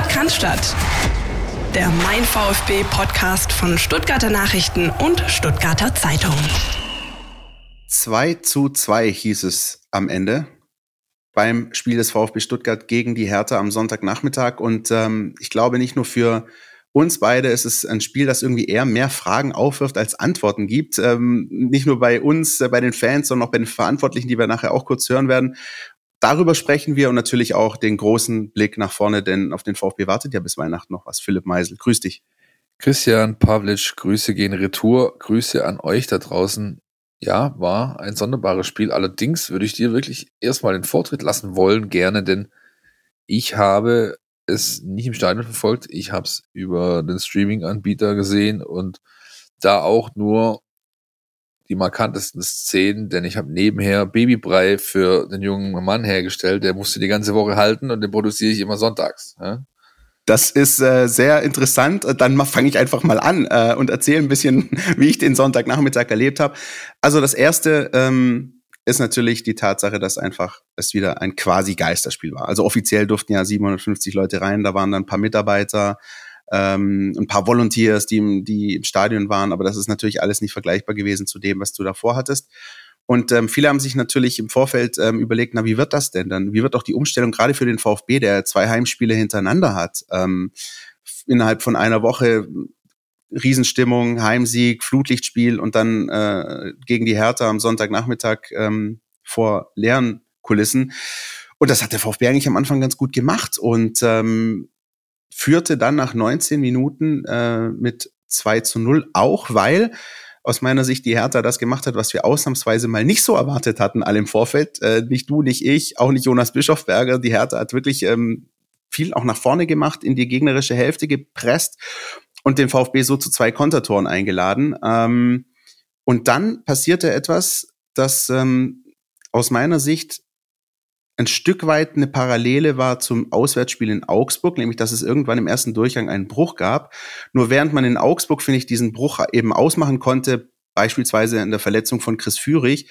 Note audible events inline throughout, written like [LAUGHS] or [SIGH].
Sport kann. Der Mein VfB Podcast von Stuttgarter Nachrichten und Stuttgarter Zeitung. 2 zu 2 hieß es am Ende beim Spiel des VfB Stuttgart gegen die Hertha am Sonntagnachmittag. Und ähm, ich glaube nicht nur für uns beide ist es ein Spiel, das irgendwie eher mehr Fragen aufwirft als Antworten gibt. Ähm, nicht nur bei uns, äh, bei den Fans, sondern auch bei den Verantwortlichen, die wir nachher auch kurz hören werden. Darüber sprechen wir und natürlich auch den großen Blick nach vorne, denn auf den VfB wartet ja bis Weihnachten noch was. Philipp Meisel, grüß dich. Christian Pavlic, Grüße gehen retour. Grüße an euch da draußen. Ja, war ein sonderbares Spiel. Allerdings würde ich dir wirklich erstmal den Vortritt lassen wollen, gerne, denn ich habe es nicht im Stadion verfolgt. Ich habe es über den Streaming-Anbieter gesehen und da auch nur die markantesten Szenen, denn ich habe nebenher Babybrei für den jungen Mann hergestellt, der musste die ganze Woche halten und den produziere ich immer sonntags. Ja? Das ist äh, sehr interessant. Dann fange ich einfach mal an äh, und erzähle ein bisschen, [LAUGHS] wie ich den Sonntagnachmittag erlebt habe. Also das erste ähm, ist natürlich die Tatsache, dass einfach es wieder ein quasi Geisterspiel war. Also offiziell durften ja 750 Leute rein, da waren dann ein paar Mitarbeiter, ähm, ein paar Volunteers, die im, die im Stadion waren, aber das ist natürlich alles nicht vergleichbar gewesen zu dem, was du davor hattest. Und ähm, viele haben sich natürlich im Vorfeld ähm, überlegt, na, wie wird das denn dann? Wie wird auch die Umstellung gerade für den VfB, der zwei Heimspiele hintereinander hat, ähm, innerhalb von einer Woche Riesenstimmung, Heimsieg, Flutlichtspiel und dann äh, gegen die Hertha am Sonntagnachmittag ähm, vor leeren Kulissen. Und das hat der VfB eigentlich am Anfang ganz gut gemacht. Und ähm, führte dann nach 19 Minuten äh, mit 2 zu 0, auch weil aus meiner Sicht die Hertha das gemacht hat, was wir ausnahmsweise mal nicht so erwartet hatten, alle im Vorfeld. Äh, nicht du, nicht ich, auch nicht Jonas Bischofberger. Die Hertha hat wirklich ähm, viel auch nach vorne gemacht, in die gegnerische Hälfte gepresst und den VfB so zu zwei Kontertoren eingeladen. Ähm, und dann passierte etwas, das ähm, aus meiner Sicht ein Stück weit eine Parallele war zum Auswärtsspiel in Augsburg, nämlich dass es irgendwann im ersten Durchgang einen Bruch gab. Nur während man in Augsburg, finde ich, diesen Bruch eben ausmachen konnte, beispielsweise in der Verletzung von Chris Führig,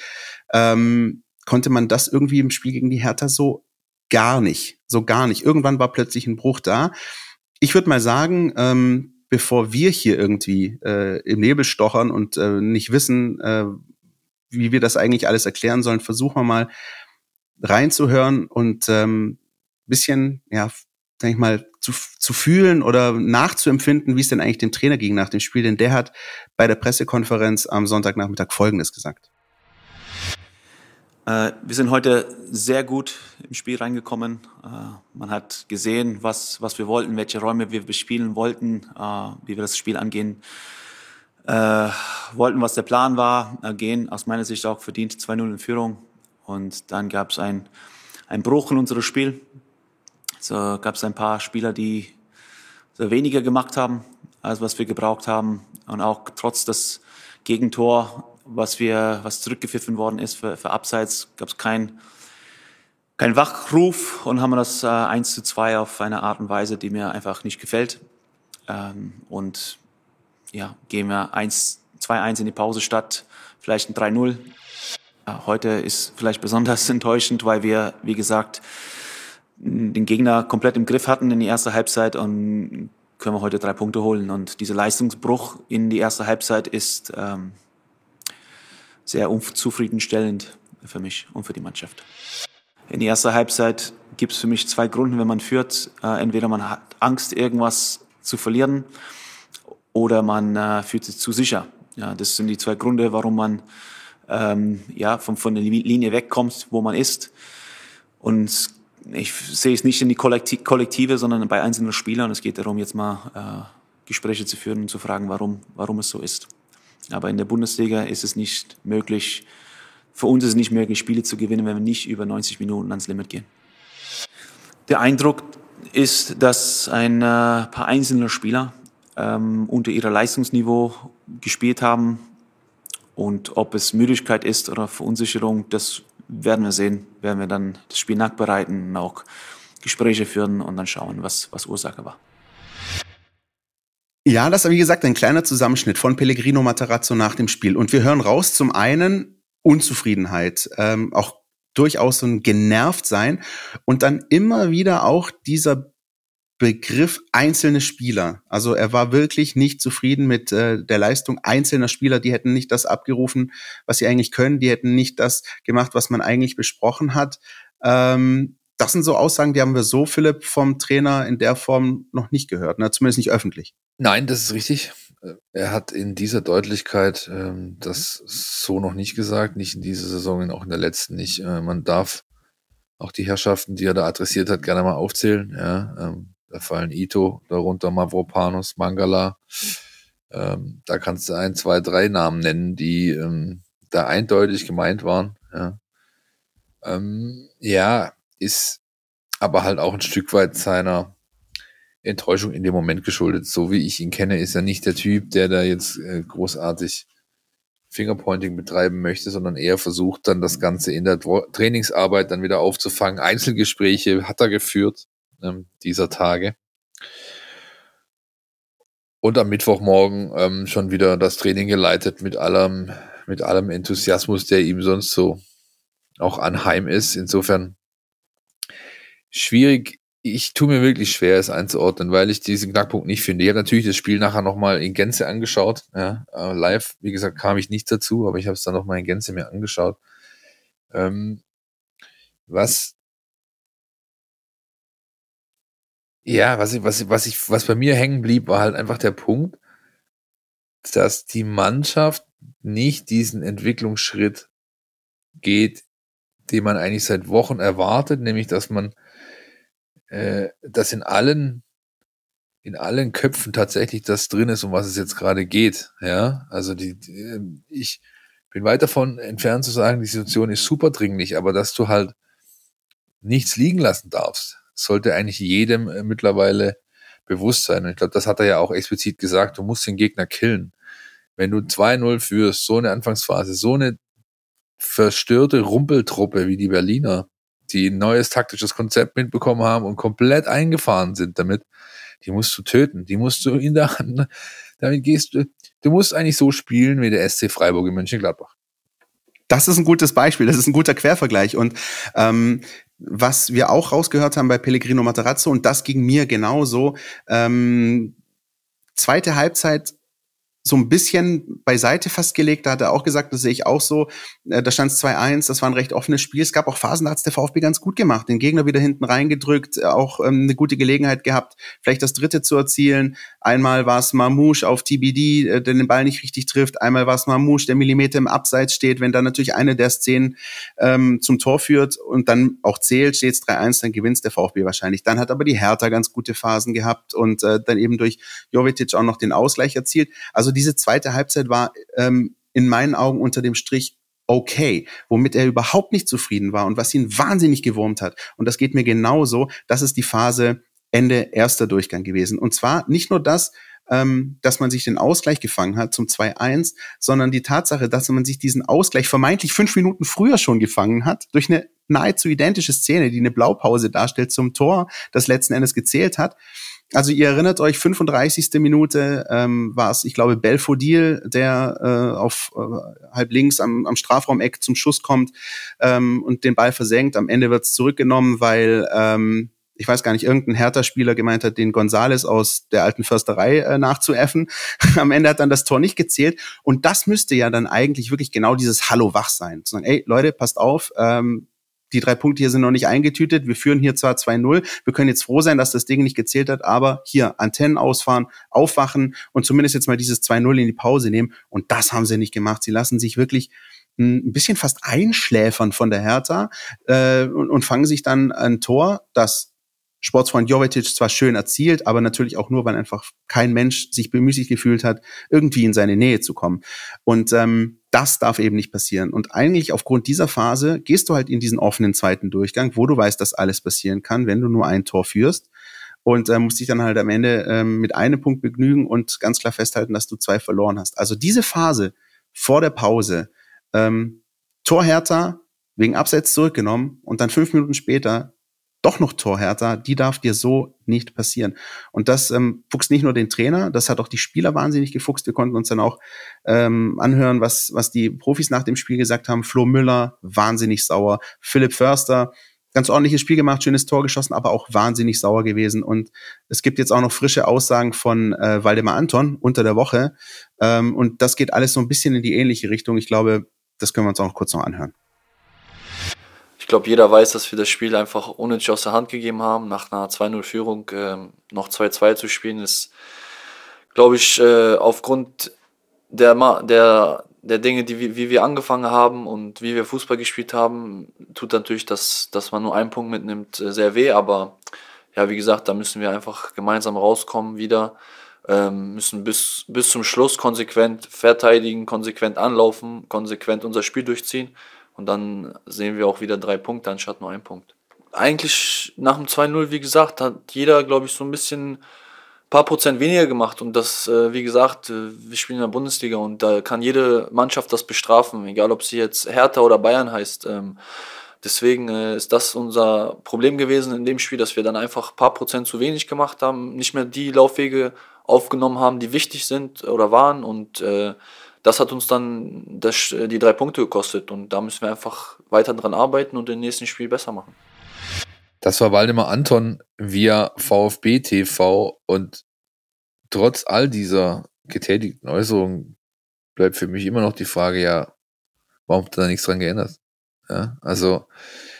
ähm, konnte man das irgendwie im Spiel gegen die Hertha so gar nicht, so gar nicht. Irgendwann war plötzlich ein Bruch da. Ich würde mal sagen, ähm, bevor wir hier irgendwie äh, im Nebel stochern und äh, nicht wissen, äh, wie wir das eigentlich alles erklären sollen, versuchen wir mal reinzuhören und ähm, bisschen, ja, sag ich mal, zu, zu fühlen oder nachzuempfinden, wie es denn eigentlich dem Trainer ging nach dem Spiel. Denn der hat bei der Pressekonferenz am Sonntagnachmittag Folgendes gesagt. Äh, wir sind heute sehr gut im Spiel reingekommen. Äh, man hat gesehen, was, was wir wollten, welche Räume wir bespielen wollten, äh, wie wir das Spiel angehen wollten, was der Plan war, gehen aus meiner Sicht auch verdient 2-0 in Führung. Und dann gab es ein, ein Bruch in unserem Spiel. So gab es ein paar Spieler, die so weniger gemacht haben, als was wir gebraucht haben. Und auch trotz des Gegentor, was wir, was zurückgepfiffen worden ist für, für Abseits, gab es kein, kein Wachruf und haben das äh, 1 zu 2 auf eine Art und Weise, die mir einfach nicht gefällt. Ähm, und ja, gehen wir 1, 2-1 in die Pause statt vielleicht ein 3-0. Heute ist vielleicht besonders [LAUGHS] enttäuschend, weil wir, wie gesagt, den Gegner komplett im Griff hatten in die erste Halbzeit und können wir heute drei Punkte holen. Und dieser Leistungsbruch in die erste Halbzeit ist ähm, sehr unzufriedenstellend für mich und für die Mannschaft. In die erste Halbzeit gibt es für mich zwei Gründe, wenn man führt. Äh, entweder man hat Angst, irgendwas zu verlieren, oder man äh, fühlt sich zu sicher. Ja, das sind die zwei Gründe, warum man ähm, ja, von, von der Linie wegkommt, wo man ist. Und ich sehe es nicht in die Kollektive, sondern bei einzelnen Spielern. Es geht darum, jetzt mal äh, Gespräche zu führen und zu fragen, warum, warum es so ist. Aber in der Bundesliga ist es nicht möglich, für uns ist es nicht möglich, Spiele zu gewinnen, wenn wir nicht über 90 Minuten ans Limit gehen. Der Eindruck ist, dass ein äh, paar einzelne Spieler ähm, unter ihrem Leistungsniveau gespielt haben, und ob es Müdigkeit ist oder Verunsicherung, das werden wir sehen, werden wir dann das Spiel nachbereiten auch Gespräche führen und dann schauen, was, was Ursache war. Ja, das ist wie gesagt ein kleiner Zusammenschnitt von Pellegrino Matarazzo nach dem Spiel. Und wir hören raus zum einen Unzufriedenheit, ähm, auch durchaus so ein genervt sein und dann immer wieder auch dieser begriff einzelne Spieler. Also er war wirklich nicht zufrieden mit äh, der Leistung einzelner Spieler. Die hätten nicht das abgerufen, was sie eigentlich können. Die hätten nicht das gemacht, was man eigentlich besprochen hat. Ähm, das sind so Aussagen, die haben wir so, Philipp, vom Trainer in der Form noch nicht gehört, ne? zumindest nicht öffentlich. Nein, das ist richtig. Er hat in dieser Deutlichkeit ähm, das so noch nicht gesagt, nicht in dieser Saison auch in der letzten nicht. Äh, man darf auch die Herrschaften, die er da adressiert hat, gerne mal aufzählen. Ja, ähm, da fallen Ito, darunter Mavropanos, Mangala. Ähm, da kannst du ein, zwei, drei Namen nennen, die ähm, da eindeutig gemeint waren. Ja. Ähm, ja, ist aber halt auch ein Stück weit seiner Enttäuschung in dem Moment geschuldet. So wie ich ihn kenne, ist er nicht der Typ, der da jetzt äh, großartig Fingerpointing betreiben möchte, sondern eher versucht dann das Ganze in der Trainingsarbeit dann wieder aufzufangen. Einzelgespräche hat er geführt ähm, dieser Tage. Und am Mittwochmorgen ähm, schon wieder das Training geleitet mit allem, mit allem Enthusiasmus, der ihm sonst so auch anheim ist. Insofern schwierig. Ich tue mir wirklich schwer, es einzuordnen, weil ich diesen Knackpunkt nicht finde. Ich habe natürlich das Spiel nachher nochmal in Gänze angeschaut. Ja, äh, live, wie gesagt, kam ich nicht dazu, aber ich habe es dann nochmal in Gänze mir angeschaut. Ähm, was ja, was ich, was, was ich, was bei mir hängen blieb, war halt einfach der Punkt, dass die Mannschaft nicht diesen Entwicklungsschritt geht, den man eigentlich seit Wochen erwartet, nämlich dass man äh, dass in allen in allen Köpfen tatsächlich das drin ist, um was es jetzt gerade geht. Ja, also die, die, ähm, ich bin weit davon entfernt zu sagen, die Situation ist super dringlich, aber dass du halt nichts liegen lassen darfst, sollte eigentlich jedem äh, mittlerweile bewusst sein. Und ich glaube, das hat er ja auch explizit gesagt, du musst den Gegner killen. Wenn du 2-0 führst, so eine Anfangsphase, so eine verstörte Rumpeltruppe wie die Berliner, die ein neues taktisches Konzept mitbekommen haben und komplett eingefahren sind damit, die musst du töten. Die musst du in der Hand, damit gehst du, du musst eigentlich so spielen wie der SC Freiburg in Mönchengladbach. Das ist ein gutes Beispiel, das ist ein guter Quervergleich. Und ähm, was wir auch rausgehört haben bei Pellegrino Materazzo, und das ging mir genauso, ähm, zweite Halbzeit so ein bisschen beiseite fast gelegt. Da hat er auch gesagt, das sehe ich auch so. Äh, da stand es 2-1, das war ein recht offenes Spiel. Es gab auch Phasen, da hat der VfB ganz gut gemacht, den Gegner wieder hinten reingedrückt, äh, auch ähm, eine gute Gelegenheit gehabt, vielleicht das dritte zu erzielen. Einmal war es Mamouche auf TBD, äh, der den Ball nicht richtig trifft. Einmal war es Mamouche, der Millimeter im Abseits steht. Wenn dann natürlich eine der Szenen ähm, zum Tor führt und dann auch zählt, steht es 3-1, dann gewinnt der VfB wahrscheinlich. Dann hat aber die Hertha ganz gute Phasen gehabt und äh, dann eben durch Jovetic auch noch den Ausgleich erzielt. Also diese zweite Halbzeit war ähm, in meinen Augen unter dem Strich okay, womit er überhaupt nicht zufrieden war und was ihn wahnsinnig gewurmt hat. Und das geht mir genauso. Das ist die Phase Ende erster Durchgang gewesen. Und zwar nicht nur das, ähm, dass man sich den Ausgleich gefangen hat zum 2-1, sondern die Tatsache, dass man sich diesen Ausgleich vermeintlich fünf Minuten früher schon gefangen hat, durch eine nahezu identische Szene, die eine Blaupause darstellt zum Tor, das letzten Endes gezählt hat. Also ihr erinnert euch, 35. Minute ähm, war es, ich glaube, Belfodil, der äh, auf äh, halb links am, am Strafraumeck zum Schuss kommt ähm, und den Ball versenkt. Am Ende wird es zurückgenommen, weil ähm, ich weiß gar nicht, irgendein Hertha-Spieler gemeint hat, den Gonzales aus der alten Försterei äh, nachzuäffen. [LAUGHS] Am Ende hat dann das Tor nicht gezählt. Und das müsste ja dann eigentlich wirklich genau dieses Hallo wach sein. Zu sagen, ey Leute, passt auf, ähm, die drei Punkte hier sind noch nicht eingetütet. Wir führen hier zwar 2-0. Wir können jetzt froh sein, dass das Ding nicht gezählt hat, aber hier Antennen ausfahren, aufwachen und zumindest jetzt mal dieses 2-0 in die Pause nehmen. Und das haben sie nicht gemacht. Sie lassen sich wirklich ein bisschen fast einschläfern von der Hertha äh, und, und fangen sich dann ein Tor, das Sportsfreund Jovetic zwar schön erzielt, aber natürlich auch nur, weil einfach kein Mensch sich bemüßigt gefühlt hat, irgendwie in seine Nähe zu kommen. Und ähm, das darf eben nicht passieren. Und eigentlich aufgrund dieser Phase gehst du halt in diesen offenen zweiten Durchgang, wo du weißt, dass alles passieren kann, wenn du nur ein Tor führst. Und äh, musst dich dann halt am Ende ähm, mit einem Punkt begnügen und ganz klar festhalten, dass du zwei verloren hast. Also diese Phase vor der Pause, ähm, Tor Hertha, wegen Abseits zurückgenommen und dann fünf Minuten später doch noch Torhärter, die darf dir so nicht passieren. Und das ähm, fuchst nicht nur den Trainer, das hat auch die Spieler wahnsinnig gefuchst. Wir konnten uns dann auch ähm, anhören, was, was die Profis nach dem Spiel gesagt haben. Flo Müller, wahnsinnig sauer. Philipp Förster, ganz ordentliches Spiel gemacht, schönes Tor geschossen, aber auch wahnsinnig sauer gewesen. Und es gibt jetzt auch noch frische Aussagen von äh, Waldemar Anton unter der Woche. Ähm, und das geht alles so ein bisschen in die ähnliche Richtung. Ich glaube, das können wir uns auch kurz noch anhören. Ich glaube, jeder weiß, dass wir das Spiel einfach unnötig aus der Hand gegeben haben. Nach einer 2-0-Führung äh, noch 2-2 zu spielen, ist, glaube ich, äh, aufgrund der, der, der Dinge, die, wie wir angefangen haben und wie wir Fußball gespielt haben, tut natürlich, dass, dass man nur einen Punkt mitnimmt, äh, sehr weh. Aber ja, wie gesagt, da müssen wir einfach gemeinsam rauskommen wieder. Ähm, müssen bis, bis zum Schluss konsequent verteidigen, konsequent anlaufen, konsequent unser Spiel durchziehen. Und dann sehen wir auch wieder drei Punkte anstatt nur ein Punkt. Eigentlich nach dem 2-0, wie gesagt, hat jeder, glaube ich, so ein bisschen paar Prozent weniger gemacht und das, äh, wie gesagt, äh, wir spielen in der Bundesliga und da kann jede Mannschaft das bestrafen, egal ob sie jetzt Hertha oder Bayern heißt. Ähm, deswegen äh, ist das unser Problem gewesen in dem Spiel, dass wir dann einfach paar Prozent zu wenig gemacht haben, nicht mehr die Laufwege aufgenommen haben, die wichtig sind oder waren und das hat uns dann das, die drei Punkte gekostet und da müssen wir einfach weiter dran arbeiten und im nächsten Spiel besser machen. Das war Waldemar Anton via VfB TV und trotz all dieser getätigten Äußerungen bleibt für mich immer noch die Frage, ja, warum hat da nichts dran geändert? Ja, also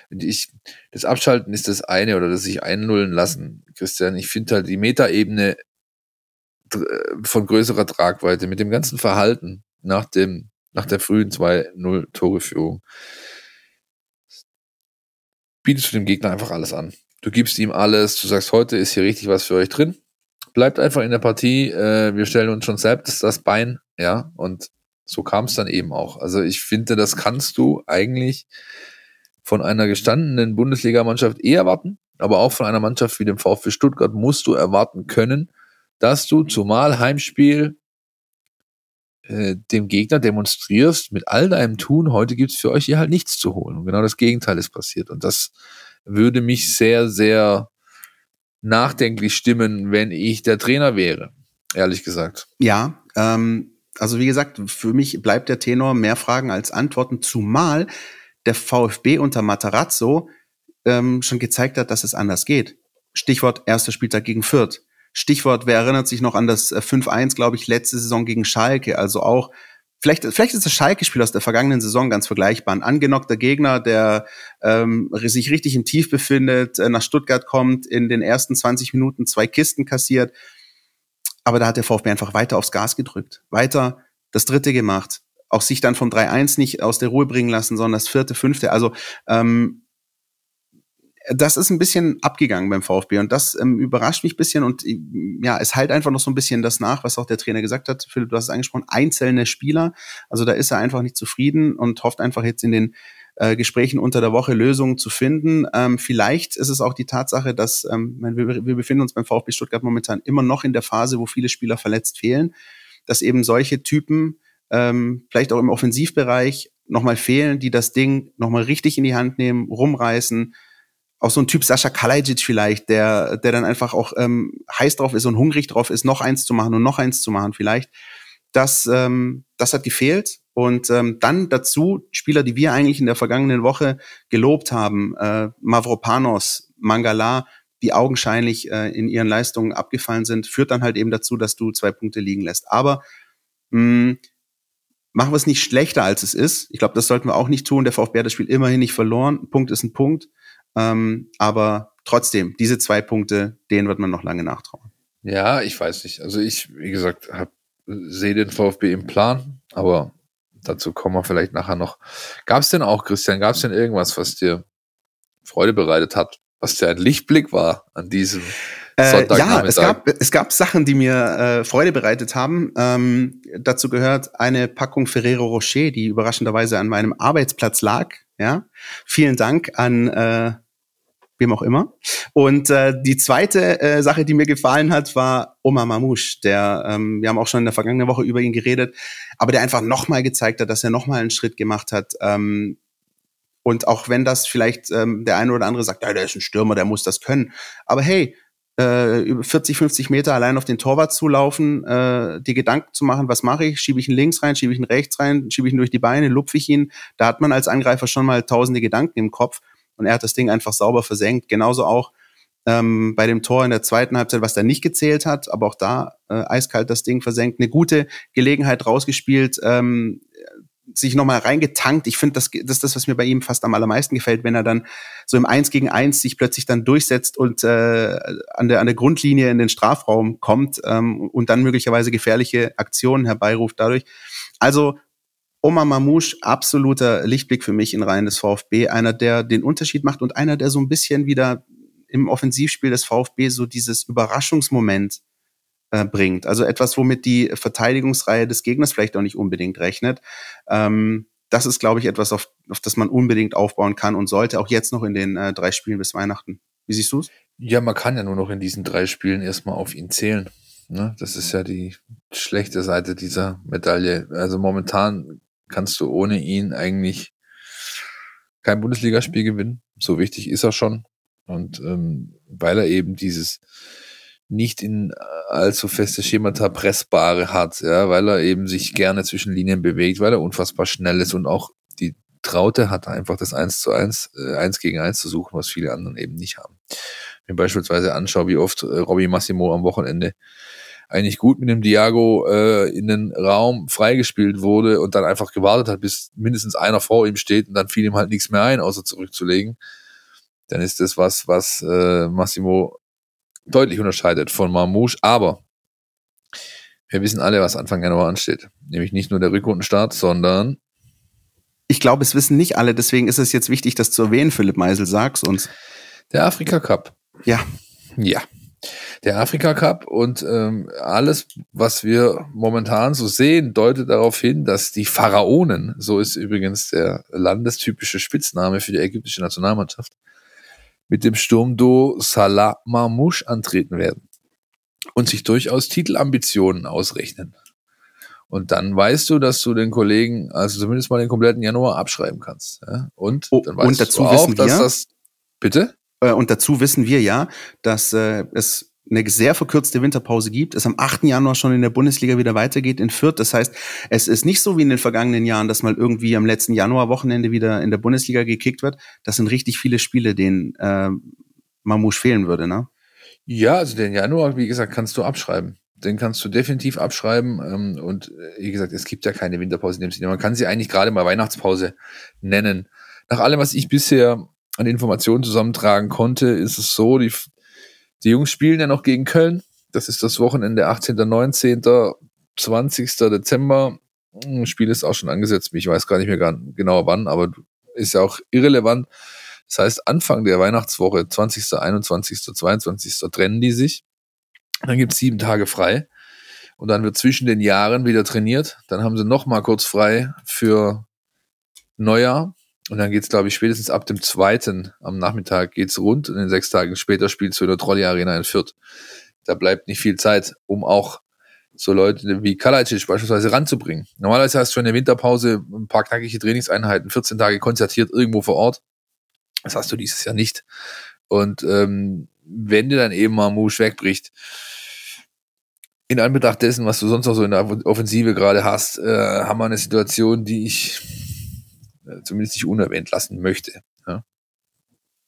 ich, das Abschalten ist das eine oder das sich einnullen lassen, Christian. Ich finde halt die Metaebene von größerer Tragweite mit dem ganzen Verhalten nach dem, nach der frühen 2-0-Tore-Führung bietest du dem Gegner einfach alles an. Du gibst ihm alles, du sagst, heute ist hier richtig was für euch drin. Bleibt einfach in der Partie, äh, wir stellen uns schon selbst das Bein, ja, und so kam es dann eben auch. Also ich finde, das kannst du eigentlich von einer gestandenen Bundesligamannschaft eh erwarten, aber auch von einer Mannschaft wie dem VfB Stuttgart musst du erwarten können, dass du zumal Heimspiel äh, dem Gegner demonstrierst, mit all deinem Tun, heute gibt es für euch hier halt nichts zu holen. Und genau das Gegenteil ist passiert. Und das würde mich sehr, sehr nachdenklich stimmen, wenn ich der Trainer wäre, ehrlich gesagt. Ja, ähm, also wie gesagt, für mich bleibt der Tenor mehr Fragen als Antworten, zumal der VfB unter Matarazzo ähm, schon gezeigt hat, dass es anders geht. Stichwort erster Spieltag gegen Fürth. Stichwort, wer erinnert sich noch an das 5-1, äh, glaube ich, letzte Saison gegen Schalke. Also auch, vielleicht, vielleicht ist das Schalke-Spiel aus der vergangenen Saison ganz vergleichbar. Ein angenockter Gegner, der ähm, sich richtig im Tief befindet, äh, nach Stuttgart kommt, in den ersten 20 Minuten zwei Kisten kassiert. Aber da hat der VfB einfach weiter aufs Gas gedrückt. Weiter das dritte gemacht. Auch sich dann vom 3-1 nicht aus der Ruhe bringen lassen, sondern das vierte, fünfte. Also ähm, das ist ein bisschen abgegangen beim VfB und das ähm, überrascht mich ein bisschen und ja, es halt einfach noch so ein bisschen das nach, was auch der Trainer gesagt hat. Philipp, du hast es angesprochen, einzelne Spieler. Also da ist er einfach nicht zufrieden und hofft einfach jetzt in den äh, Gesprächen unter der Woche Lösungen zu finden. Ähm, vielleicht ist es auch die Tatsache, dass ähm, wir, wir befinden uns beim VfB Stuttgart momentan immer noch in der Phase, wo viele Spieler verletzt fehlen, dass eben solche Typen ähm, vielleicht auch im Offensivbereich nochmal fehlen, die das Ding nochmal richtig in die Hand nehmen, rumreißen, auch so ein Typ Sascha Kalajic vielleicht, der, der dann einfach auch ähm, heiß drauf ist und hungrig drauf ist, noch eins zu machen und noch eins zu machen vielleicht. Das, ähm, das hat gefehlt. Und ähm, dann dazu Spieler, die wir eigentlich in der vergangenen Woche gelobt haben, äh, Mavropanos, Mangala, die augenscheinlich äh, in ihren Leistungen abgefallen sind, führt dann halt eben dazu, dass du zwei Punkte liegen lässt. Aber mh, machen wir es nicht schlechter, als es ist. Ich glaube, das sollten wir auch nicht tun. Der VfB hat das Spiel immerhin nicht verloren. Punkt ist ein Punkt. Ähm, aber trotzdem, diese zwei Punkte, denen wird man noch lange nachtrauen. Ja, ich weiß nicht. Also ich, wie gesagt, sehe den VfB im Plan, aber dazu kommen wir vielleicht nachher noch. Gab es denn auch, Christian, gab es denn irgendwas, was dir Freude bereitet hat, was dir ein Lichtblick war an diesem äh, ja, es gab, es gab Sachen, die mir äh, Freude bereitet haben. Ähm, dazu gehört eine Packung Ferrero Rocher, die überraschenderweise an meinem Arbeitsplatz lag. Ja, vielen Dank an äh, wem auch immer. Und äh, die zweite äh, Sache, die mir gefallen hat, war Omar Mamouche. Der, ähm, wir haben auch schon in der vergangenen Woche über ihn geredet, aber der einfach nochmal gezeigt hat, dass er nochmal einen Schritt gemacht hat. Ähm, und auch wenn das vielleicht ähm, der eine oder andere sagt, ja, der ist ein Stürmer, der muss das können. Aber hey, äh, über 40, 50 Meter allein auf den Torwart zu laufen, äh, die Gedanken zu machen, was mache ich? Schiebe ich ihn links rein, schiebe ich ihn rechts rein, schiebe ich ihn durch die Beine, lupfe ich ihn? Da hat man als Angreifer schon mal tausende Gedanken im Kopf. und er hat das Ding einfach sauber versenkt. Genauso auch ähm, bei dem Tor in der zweiten Halbzeit, was da nicht gezählt hat, aber auch da äh, eiskalt das Ding versenkt. Eine gute Gelegenheit rausgespielt, ähm, sich nochmal reingetankt. Ich finde, das, das ist das, was mir bei ihm fast am allermeisten gefällt, wenn er dann so im Eins gegen Eins sich plötzlich dann durchsetzt und äh, an, der, an der Grundlinie in den Strafraum kommt ähm, und dann möglicherweise gefährliche Aktionen herbeiruft dadurch. Also Omar Mamouche, absoluter Lichtblick für mich in Reihen des VfB, einer, der den Unterschied macht und einer, der so ein bisschen wieder im Offensivspiel des VfB so dieses Überraschungsmoment äh, bringt. Also etwas, womit die Verteidigungsreihe des Gegners vielleicht auch nicht unbedingt rechnet. Ähm, das ist, glaube ich, etwas, auf, auf das man unbedingt aufbauen kann und sollte, auch jetzt noch in den äh, drei Spielen bis Weihnachten. Wie siehst du es? Ja, man kann ja nur noch in diesen drei Spielen erstmal auf ihn zählen. Ne? Das ist ja die schlechte Seite dieser Medaille. Also momentan kannst du ohne ihn eigentlich kein Bundesligaspiel gewinnen. So wichtig ist er schon. Und ähm, weil er eben dieses nicht in allzu feste Schemata pressbare hat, ja, weil er eben sich gerne zwischen Linien bewegt, weil er unfassbar schnell ist und auch die Traute hat, einfach das 1 zu 1, äh, 1 gegen 1 zu suchen, was viele anderen eben nicht haben. Wenn ich beispielsweise anschaue, wie oft äh, Robbie Massimo am Wochenende eigentlich gut mit dem Diago äh, in den Raum freigespielt wurde und dann einfach gewartet hat, bis mindestens einer vor ihm steht und dann fiel ihm halt nichts mehr ein, außer zurückzulegen, dann ist das was, was äh, Massimo deutlich unterscheidet von Marmouche, aber wir wissen alle, was Anfang Januar ansteht. Nämlich nicht nur der Rückrundenstart, sondern ich glaube, es wissen nicht alle, deswegen ist es jetzt wichtig, das zu erwähnen, Philipp Meisel, sag's uns. Der Afrika Cup. Ja. Ja. Der Afrika Cup und ähm, alles, was wir momentan so sehen, deutet darauf hin, dass die Pharaonen, so ist übrigens der landestypische Spitzname für die ägyptische Nationalmannschaft, mit dem Sturmduo Salah Marmouche antreten werden und sich durchaus Titelambitionen ausrechnen. Und dann weißt du, dass du den Kollegen, also zumindest mal den kompletten Januar abschreiben kannst. Ja? Und oh, dann weißt und dazu du auch, wissen dass wir, das. Bitte? Äh, und dazu wissen wir ja, dass äh, es eine sehr verkürzte Winterpause gibt, es am 8. Januar schon in der Bundesliga wieder weitergeht in Fürth. Das heißt, es ist nicht so wie in den vergangenen Jahren, dass mal irgendwie am letzten Januarwochenende wieder in der Bundesliga gekickt wird. Das sind richtig viele Spiele, denen äh, Mamouche fehlen würde, ne? Ja, also den Januar, wie gesagt, kannst du abschreiben. Den kannst du definitiv abschreiben. Ähm, und äh, wie gesagt, es gibt ja keine Winterpause in dem Sinne. Man kann sie eigentlich gerade mal Weihnachtspause nennen. Nach allem, was ich bisher an Informationen zusammentragen konnte, ist es so, die die Jungs spielen ja noch gegen Köln. Das ist das Wochenende 18., 19., 20. Dezember. Das hm, Spiel ist auch schon angesetzt. Ich weiß gar nicht mehr genau wann, aber ist ja auch irrelevant. Das heißt, Anfang der Weihnachtswoche, 20., 21., 22. trennen die sich. Dann gibt es sieben Tage frei. Und dann wird zwischen den Jahren wieder trainiert. Dann haben sie noch mal kurz frei für Neujahr. Und dann geht's, glaube ich, spätestens ab dem zweiten am Nachmittag geht's rund und in sechs Tagen später spielst du in der Trolley Arena in Fürth. Da bleibt nicht viel Zeit, um auch so Leute wie Kalajdzic beispielsweise ranzubringen. Normalerweise hast du in der Winterpause ein paar knackige Trainingseinheiten, 14 Tage konzertiert irgendwo vor Ort. Das hast du dieses Jahr nicht. Und ähm, wenn dir dann eben mal Musch wegbricht, in Anbetracht dessen, was du sonst noch so in der Offensive gerade hast, äh, haben wir eine Situation, die ich zumindest nicht unerwähnt lassen möchte. Ja.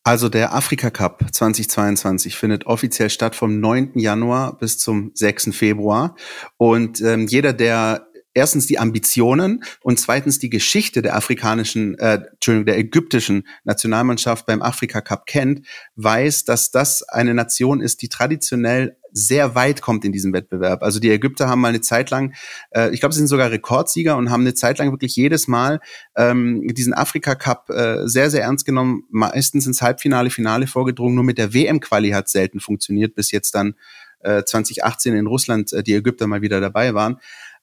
Also der Afrika Cup 2022 findet offiziell statt vom 9. Januar bis zum 6. Februar. Und ähm, jeder, der erstens die Ambitionen und zweitens die Geschichte der afrikanischen, äh, Entschuldigung, der ägyptischen Nationalmannschaft beim Afrika Cup kennt, weiß, dass das eine Nation ist, die traditionell sehr weit kommt in diesem Wettbewerb. Also die Ägypter haben mal eine Zeit lang, äh, ich glaube, sie sind sogar Rekordsieger und haben eine Zeit lang wirklich jedes Mal ähm, diesen Afrika Cup äh, sehr, sehr ernst genommen, meistens ins Halbfinale, Finale vorgedrungen. Nur mit der WM-Quali hat selten funktioniert, bis jetzt dann äh, 2018 in Russland äh, die Ägypter mal wieder dabei waren.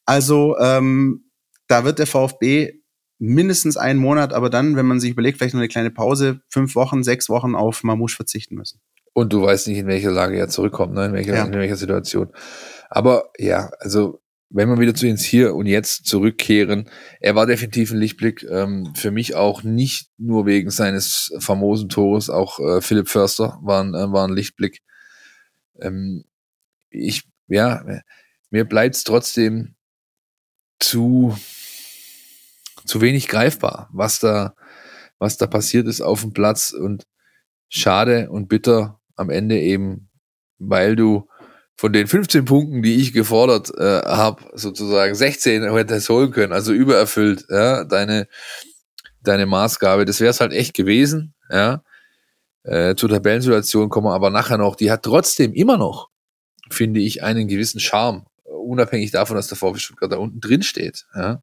Also ähm, da wird der VfB mindestens einen Monat, aber dann, wenn man sich überlegt, vielleicht noch eine kleine Pause, fünf Wochen, sechs Wochen auf Mamouche verzichten müssen. Und du weißt nicht, in welcher Lage er zurückkommt, ne? in, welcher, ja. in welcher Situation. Aber ja, also wenn wir wieder zu ins Hier und Jetzt zurückkehren, er war definitiv ein Lichtblick. Ähm, für mich auch nicht nur wegen seines famosen Tores, auch äh, Philipp Förster war ein, äh, war ein Lichtblick. Ähm, ich, ja, mir bleibt es trotzdem zu, zu wenig greifbar, was da, was da passiert ist auf dem Platz und schade und bitter am Ende eben, weil du von den 15 Punkten, die ich gefordert äh, habe, sozusagen 16 hättest holen können, also übererfüllt, ja, deine, deine Maßgabe. Das wäre es halt echt gewesen, ja. Äh, zur Tabellensituation kommen wir aber nachher noch. Die hat trotzdem immer noch, finde ich, einen gewissen Charme, unabhängig davon, dass der VfB Stuttgart da unten drin steht, ja.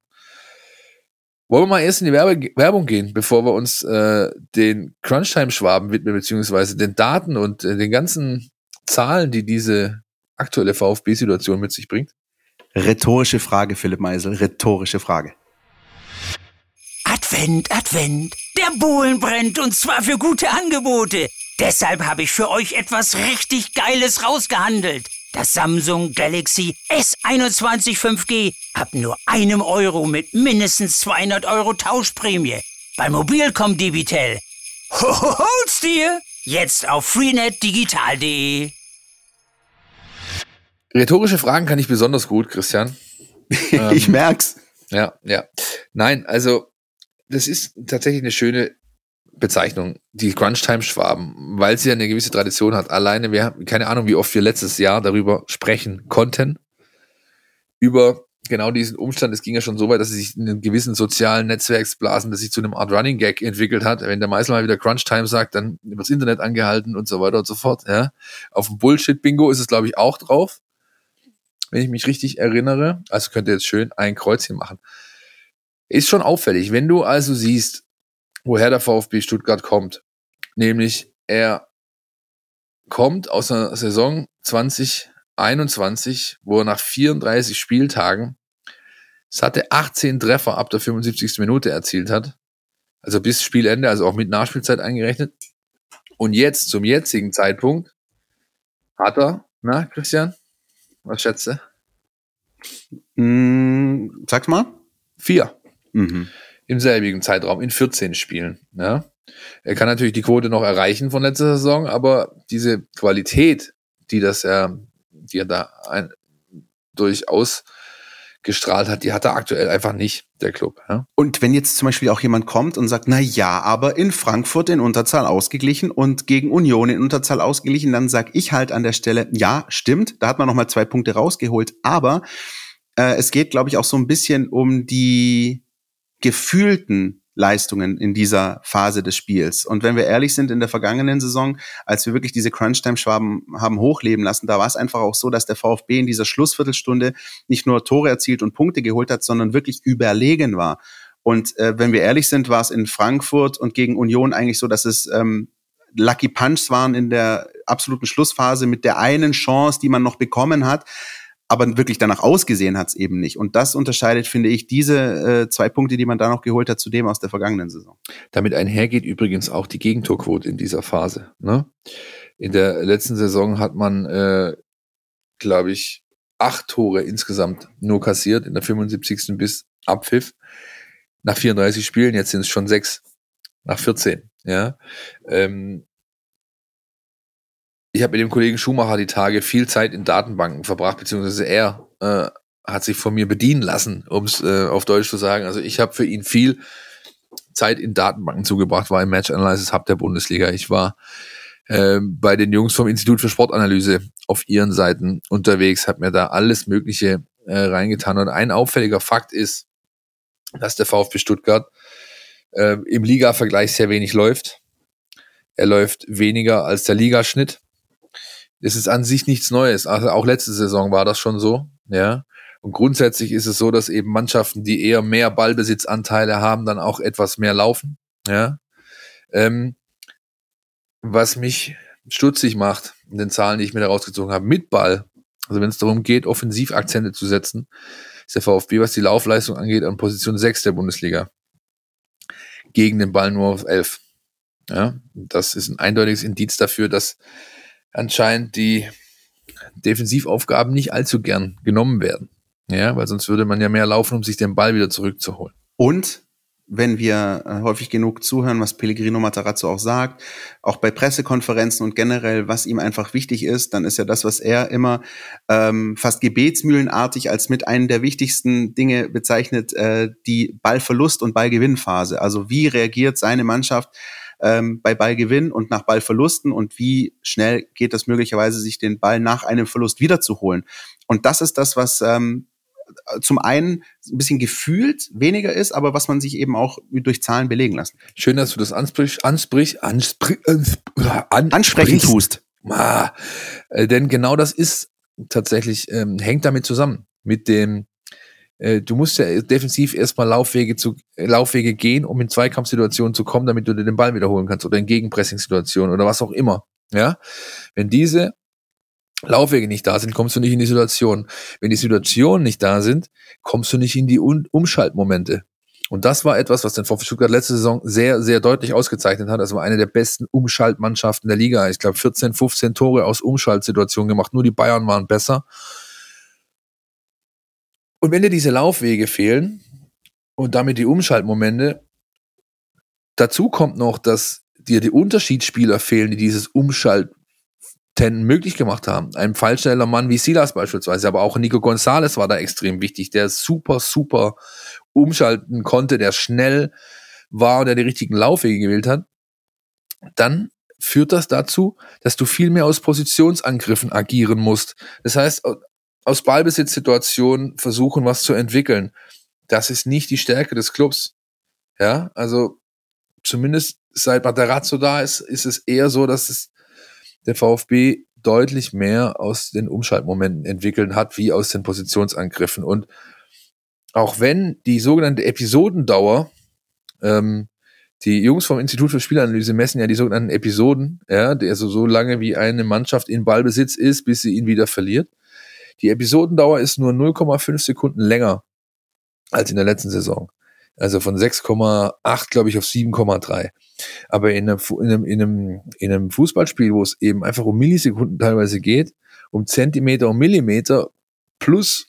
Wollen wir mal erst in die Werbe Werbung gehen, bevor wir uns äh, den Crunchtime-Schwaben widmen, beziehungsweise den Daten und äh, den ganzen Zahlen, die diese aktuelle VfB-Situation mit sich bringt? Rhetorische Frage, Philipp Meisel, rhetorische Frage. Advent, Advent. Der Bohlen brennt und zwar für gute Angebote. Deshalb habe ich für euch etwas richtig Geiles rausgehandelt. Das Samsung Galaxy S21 5G ab nur einem Euro mit mindestens 200 Euro Tauschprämie. Bei Mobilcom Debitel. Hol's dir! Jetzt auf freenetdigital.de. Rhetorische Fragen kann ich besonders gut, Christian. [LAUGHS] ich ähm, merk's. Ja, ja. Nein, also das ist tatsächlich eine schöne Bezeichnung, die Crunchtime-Schwaben, weil sie ja eine gewisse Tradition hat. Alleine, wir haben keine Ahnung, wie oft wir letztes Jahr darüber sprechen konnten, über genau diesen Umstand. Es ging ja schon so weit, dass sie sich in einem gewissen sozialen Netzwerksblasen, das sich zu einem Art Running Gag entwickelt hat. Wenn der Meißel mal wieder Crunchtime sagt, dann wird das Internet angehalten und so weiter und so fort. Ja. Auf dem Bullshit-Bingo ist es, glaube ich, auch drauf wenn ich mich richtig erinnere. Also könnt ihr jetzt schön ein Kreuzchen machen. Ist schon auffällig, wenn du also siehst, woher der VfB Stuttgart kommt. Nämlich er kommt aus der Saison 2021, wo er nach 34 Spieltagen es hatte 18 Treffer ab der 75. Minute erzielt hat. Also bis Spielende, also auch mit Nachspielzeit eingerechnet. Und jetzt, zum jetzigen Zeitpunkt, hat er, na, Christian, was schätze? Mm, sag's mal. Vier. Mhm. Im selbigen Zeitraum, in 14 Spielen. Ja. Er kann natürlich die Quote noch erreichen von letzter Saison, aber diese Qualität, die das er, die er da ein, durchaus gestrahlt hat, die hat er aktuell einfach nicht, der Club. Ja? Und wenn jetzt zum Beispiel auch jemand kommt und sagt, na ja, aber in Frankfurt in Unterzahl ausgeglichen und gegen Union in Unterzahl ausgeglichen, dann sag ich halt an der Stelle, ja, stimmt, da hat man nochmal zwei Punkte rausgeholt, aber äh, es geht, glaube ich, auch so ein bisschen um die gefühlten Leistungen in dieser Phase des Spiels. Und wenn wir ehrlich sind, in der vergangenen Saison, als wir wirklich diese Crunchtime-Schwaben haben hochleben lassen, da war es einfach auch so, dass der VfB in dieser Schlussviertelstunde nicht nur Tore erzielt und Punkte geholt hat, sondern wirklich überlegen war. Und äh, wenn wir ehrlich sind, war es in Frankfurt und gegen Union eigentlich so, dass es ähm, Lucky Punches waren in der absoluten Schlussphase mit der einen Chance, die man noch bekommen hat aber wirklich danach ausgesehen hat es eben nicht. Und das unterscheidet, finde ich, diese äh, zwei Punkte, die man da noch geholt hat, zu dem aus der vergangenen Saison. Damit einhergeht übrigens auch die Gegentorquote in dieser Phase. Ne? In der letzten Saison hat man, äh, glaube ich, acht Tore insgesamt nur kassiert, in der 75. bis Abpfiff. Nach 34 Spielen, jetzt sind es schon sechs, nach 14. Ja, ähm, ich habe mit dem Kollegen Schumacher die Tage viel Zeit in Datenbanken verbracht, beziehungsweise er äh, hat sich von mir bedienen lassen, um es äh, auf Deutsch zu sagen. Also ich habe für ihn viel Zeit in Datenbanken zugebracht, war im Match Analysis Hub der Bundesliga. Ich war äh, bei den Jungs vom Institut für Sportanalyse auf ihren Seiten unterwegs, habe mir da alles Mögliche äh, reingetan. Und ein auffälliger Fakt ist, dass der VfB Stuttgart äh, im Liga-Vergleich sehr wenig läuft. Er läuft weniger als der Ligaschnitt es ist an sich nichts Neues. Also auch letzte Saison war das schon so, ja. Und grundsätzlich ist es so, dass eben Mannschaften, die eher mehr Ballbesitzanteile haben, dann auch etwas mehr laufen, ja. Ähm, was mich stutzig macht, in den Zahlen, die ich mir da rausgezogen habe, mit Ball, also wenn es darum geht, Offensivakzente zu setzen, ist der VfB, was die Laufleistung angeht, an Position 6 der Bundesliga. Gegen den Ball nur auf 11. Ja, das ist ein eindeutiges Indiz dafür, dass anscheinend die Defensivaufgaben nicht allzu gern genommen werden. Ja, weil sonst würde man ja mehr laufen, um sich den Ball wieder zurückzuholen. Und wenn wir äh, häufig genug zuhören, was Pellegrino Matarazzo auch sagt, auch bei Pressekonferenzen und generell, was ihm einfach wichtig ist, dann ist ja das, was er immer ähm, fast gebetsmühlenartig als mit einem der wichtigsten Dinge bezeichnet, äh, die Ballverlust- und Ballgewinnphase. Also wie reagiert seine Mannschaft ähm, bei Ballgewinn und nach Ballverlusten und wie schnell geht es möglicherweise, sich den Ball nach einem Verlust wiederzuholen. Und das ist das, was ähm, zum einen ein bisschen gefühlt weniger ist, aber was man sich eben auch durch Zahlen belegen lassen. Schön, dass du das ansprich, ansprich, ansprich, ansprechen, ansprechen tust. Ah, äh, denn genau das ist tatsächlich, ähm, hängt damit zusammen. Mit dem, äh, du musst ja defensiv erstmal Laufwege zu, äh, Laufwege gehen, um in Zweikampfsituationen zu kommen, damit du dir den Ball wiederholen kannst oder in Gegenpressing-Situationen oder was auch immer. Ja, wenn diese Laufwege nicht da sind, kommst du nicht in die Situation. Wenn die Situationen nicht da sind, kommst du nicht in die Un Umschaltmomente. Und das war etwas, was den VfB Stuttgart letzte Saison sehr, sehr deutlich ausgezeichnet hat. Das war eine der besten Umschaltmannschaften der Liga. Ich glaube, 14, 15 Tore aus Umschaltsituationen gemacht. Nur die Bayern waren besser. Und wenn dir diese Laufwege fehlen und damit die Umschaltmomente, dazu kommt noch, dass dir die Unterschiedsspieler fehlen, die dieses Umschalt Ten möglich gemacht haben. Ein fallschneller Mann wie Silas beispielsweise, aber auch Nico Gonzalez war da extrem wichtig, der super, super umschalten konnte, der schnell war und der die richtigen Laufwege gewählt hat. Dann führt das dazu, dass du viel mehr aus Positionsangriffen agieren musst. Das heißt, aus Ballbesitzsituationen versuchen, was zu entwickeln. Das ist nicht die Stärke des Clubs. Ja, also zumindest seit Materazzo da ist, ist es eher so, dass es der VfB deutlich mehr aus den Umschaltmomenten entwickeln hat, wie aus den Positionsangriffen. Und auch wenn die sogenannte Episodendauer, ähm, die Jungs vom Institut für Spielanalyse messen ja die sogenannten Episoden, ja, also so lange wie eine Mannschaft in Ballbesitz ist, bis sie ihn wieder verliert. Die Episodendauer ist nur 0,5 Sekunden länger als in der letzten Saison. Also von 6,8, glaube ich, auf 7,3. Aber in einem, in, einem, in, einem, in einem Fußballspiel, wo es eben einfach um Millisekunden teilweise geht, um Zentimeter, um Millimeter, plus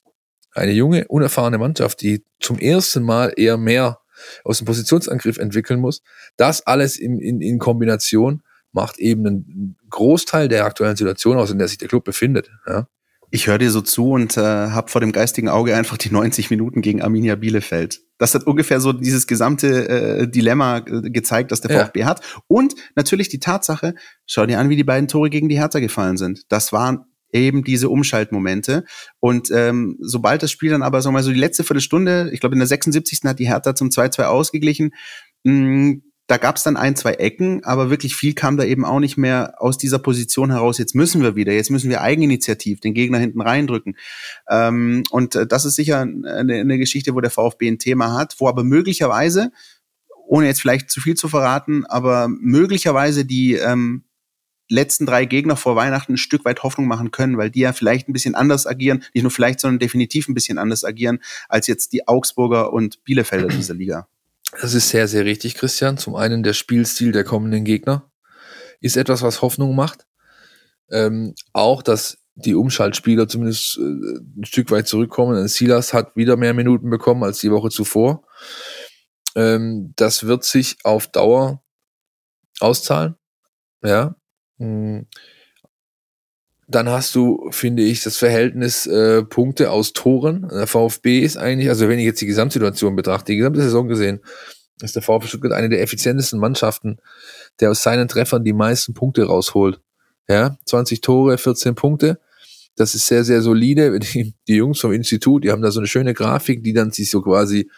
eine junge, unerfahrene Mannschaft, die zum ersten Mal eher mehr aus dem Positionsangriff entwickeln muss, das alles in, in, in Kombination macht eben einen Großteil der aktuellen Situation aus, in der sich der Club befindet. Ja ich höre dir so zu und äh, habe vor dem geistigen Auge einfach die 90 Minuten gegen Arminia Bielefeld. Das hat ungefähr so dieses gesamte äh, Dilemma äh, gezeigt, das der ja. VfB hat. Und natürlich die Tatsache, schau dir an, wie die beiden Tore gegen die Hertha gefallen sind. Das waren eben diese Umschaltmomente. Und ähm, sobald das Spiel dann aber, sagen wir mal, so die letzte Viertelstunde, ich glaube in der 76. hat die Hertha zum 2-2 ausgeglichen, mh, mm, da gab es dann ein, zwei Ecken, aber wirklich viel kam da eben auch nicht mehr aus dieser Position heraus. Jetzt müssen wir wieder, jetzt müssen wir eigeninitiativ den Gegner hinten reindrücken. Ähm, und äh, das ist sicher eine, eine Geschichte, wo der VfB ein Thema hat, wo aber möglicherweise, ohne jetzt vielleicht zu viel zu verraten, aber möglicherweise die ähm, letzten drei Gegner vor Weihnachten ein Stück weit Hoffnung machen können, weil die ja vielleicht ein bisschen anders agieren, nicht nur vielleicht, sondern definitiv ein bisschen anders agieren als jetzt die Augsburger und Bielefelder dieser Liga. Das ist sehr, sehr richtig, Christian. Zum einen der Spielstil der kommenden Gegner ist etwas, was Hoffnung macht. Ähm, auch, dass die Umschaltspieler zumindest äh, ein Stück weit zurückkommen. Silas hat wieder mehr Minuten bekommen als die Woche zuvor. Ähm, das wird sich auf Dauer auszahlen. Ja. Hm. Dann hast du, finde ich, das Verhältnis äh, Punkte aus Toren. Der VfB ist eigentlich, also wenn ich jetzt die Gesamtsituation betrachte, die gesamte Saison gesehen, ist der VfB Stuttgart eine der effizientesten Mannschaften, der aus seinen Treffern die meisten Punkte rausholt. Ja, 20 Tore, 14 Punkte. Das ist sehr, sehr solide. [LAUGHS] Die, die Jungs vom Institut, die haben da so eine schöne Grafik, die dann sich so quasi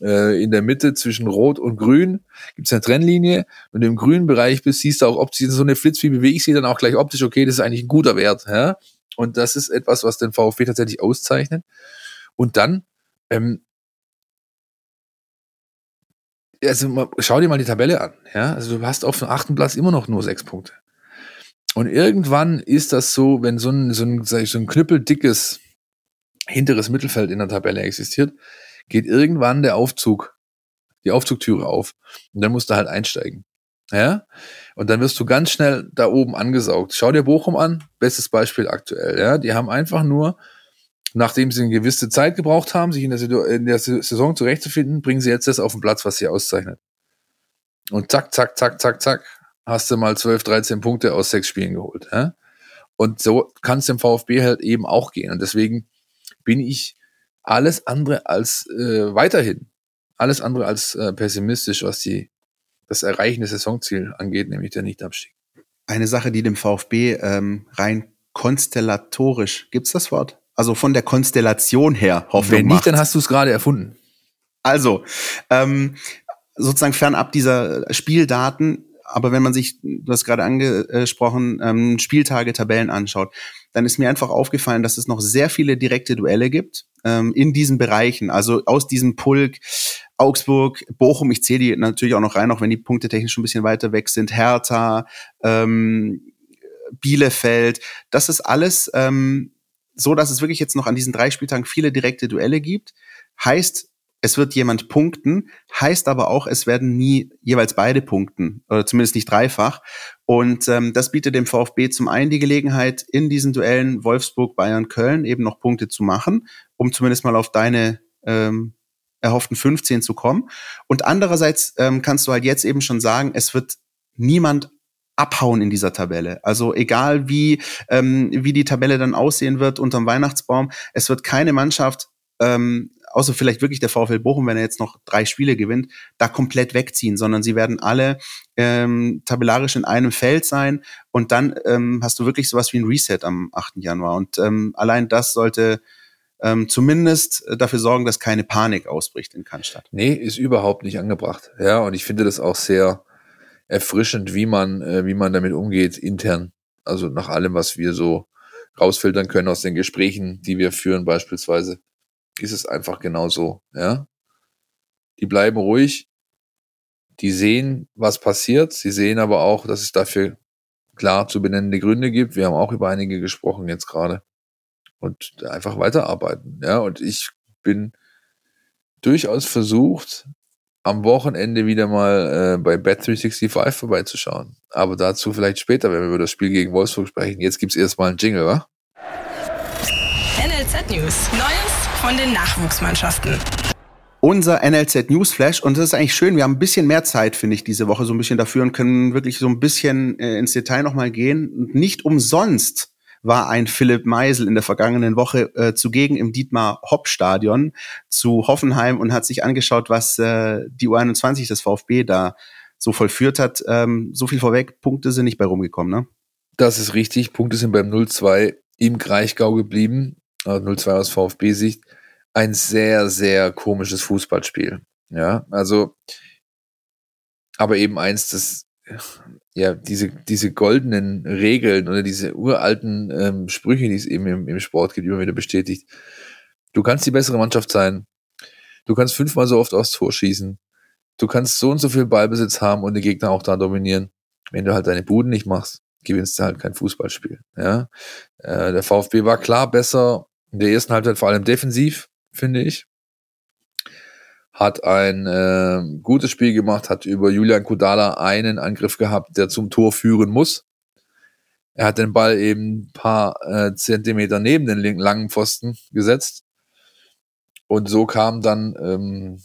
äh, in der Mitte zwischen Rot und Grün gibt es eine Trennlinie. Wenn du im grünen Bereich bist, siehst du auch optisch so eine Flitz, wie bewege ich sie dann auch gleich optisch, okay, das ist eigentlich ein guter Wert. Ja? Und das ist etwas, was den VfB tatsächlich auszeichnet. Und dann, ähm, also schau dir mal die Tabelle an. Ja? Also du hast auf dem achten Platz immer noch nur sechs Punkte. Und irgendwann ist das so, wenn so ein, so ein, so ein knüppeldickes hinteres Mittelfeld in der Tabelle existiert, geht irgendwann der Aufzug, die Aufzugtüre auf. Und dann musst du halt einsteigen. Ja? Und dann wirst du ganz schnell da oben angesaugt. Schau dir Bochum an, bestes Beispiel aktuell. Ja? Die haben einfach nur nachdem sie eine gewisse Zeit gebraucht haben, sich in der, in der Saison zurechtzufinden, bringen sie jetzt das auf den Platz, was sie auszeichnet. Und zack, zack, zack, zack, zack, hast du mal 12, 13 Punkte aus sechs Spielen geholt. Ja? Und so kann es dem VfB halt eben auch gehen. Und deswegen bin ich alles andere als äh, weiterhin, alles andere als äh, pessimistisch, was die, das Erreichen des Saisonziels angeht, nämlich der Nichtabstieg. Eine Sache, die dem VfB ähm, rein konstellatorisch, gibt's das Wort? Also von der Konstellation her Hoffnung Wenn nicht, macht. dann hast du es gerade erfunden. Also, ähm, sozusagen fernab dieser Spieldaten, aber wenn man sich, du hast gerade angesprochen, ähm, Spieltage, Tabellen anschaut, dann ist mir einfach aufgefallen, dass es noch sehr viele direkte Duelle gibt ähm, in diesen Bereichen. Also aus diesem Pulk, Augsburg, Bochum, ich zähle die natürlich auch noch rein, auch wenn die Punkte technisch schon ein bisschen weiter weg sind, Hertha, ähm, Bielefeld, das ist alles ähm, so, dass es wirklich jetzt noch an diesen drei Spieltagen viele direkte Duelle gibt. Heißt, es wird jemand punkten, heißt aber auch, es werden nie jeweils beide punkten, oder zumindest nicht dreifach. Und ähm, das bietet dem VfB zum einen die Gelegenheit, in diesen Duellen Wolfsburg, Bayern, Köln eben noch Punkte zu machen, um zumindest mal auf deine ähm, erhofften 15 zu kommen. Und andererseits ähm, kannst du halt jetzt eben schon sagen, es wird niemand abhauen in dieser Tabelle. Also egal wie, ähm, wie die Tabelle dann aussehen wird unterm Weihnachtsbaum, es wird keine Mannschaft, ähm, außer vielleicht wirklich der VfL Bochum, wenn er jetzt noch drei Spiele gewinnt, da komplett wegziehen, sondern sie werden alle ähm, tabellarisch in einem Feld sein und dann ähm, hast du wirklich sowas wie ein Reset am 8. Januar. Und ähm, allein das sollte ähm, zumindest dafür sorgen, dass keine Panik ausbricht in Cannstatt. Nee, ist überhaupt nicht angebracht. Ja, und ich finde das auch sehr, erfrischend, wie man, äh, wie man damit umgeht intern. Also nach allem, was wir so rausfiltern können aus den Gesprächen, die wir führen beispielsweise, ist es einfach genau so, ja. Die bleiben ruhig, die sehen, was passiert, sie sehen aber auch, dass es dafür klar zu benennende Gründe gibt. Wir haben auch über einige gesprochen jetzt gerade. Und einfach weiterarbeiten, ja. Und ich bin durchaus versucht, am Wochenende wieder mal äh, bei Bet365 vorbeizuschauen. Aber dazu vielleicht später, wenn wir über das Spiel gegen Wolfsburg sprechen. Jetzt gibt es erstmal einen Jingle, wa? NLZ News. Neues von den Nachwuchsmannschaften. Unser NLZ Newsflash und das ist eigentlich schön. Wir haben ein bisschen mehr Zeit, finde ich, diese Woche so ein bisschen dafür und können wirklich so ein bisschen äh, ins Detail nochmal gehen. nicht umsonst war ein Philipp Meisel in der vergangenen Woche äh, zugegen im Dietmar-Hopp-Stadion zu Hoffenheim und hat sich angeschaut, was äh, die U21 des VfB da so vollführt hat. Ähm, so viel vorweg, Punkte sind nicht bei rumgekommen, ne? Das ist richtig. Punkte sind beim 0-2 im Kraichgau geblieben. Äh, 0-2 aus VfB-Sicht. Ein sehr, sehr komisches Fußballspiel. Ja, also, aber eben eins, das ja, diese, diese goldenen Regeln oder diese uralten ähm, Sprüche, die es eben im, im Sport gibt, immer wieder bestätigt. Du kannst die bessere Mannschaft sein. Du kannst fünfmal so oft aufs Tor schießen. Du kannst so und so viel Ballbesitz haben und den Gegner auch da dominieren. Wenn du halt deine Buden nicht machst, gewinnst du halt kein Fußballspiel. Ja? Äh, der VfB war klar besser in der ersten Halbzeit, vor allem defensiv, finde ich hat ein äh, gutes Spiel gemacht, hat über Julian Kudala einen Angriff gehabt, der zum Tor führen muss. Er hat den Ball eben ein paar äh, Zentimeter neben den langen Pfosten gesetzt. Und so kam dann ähm,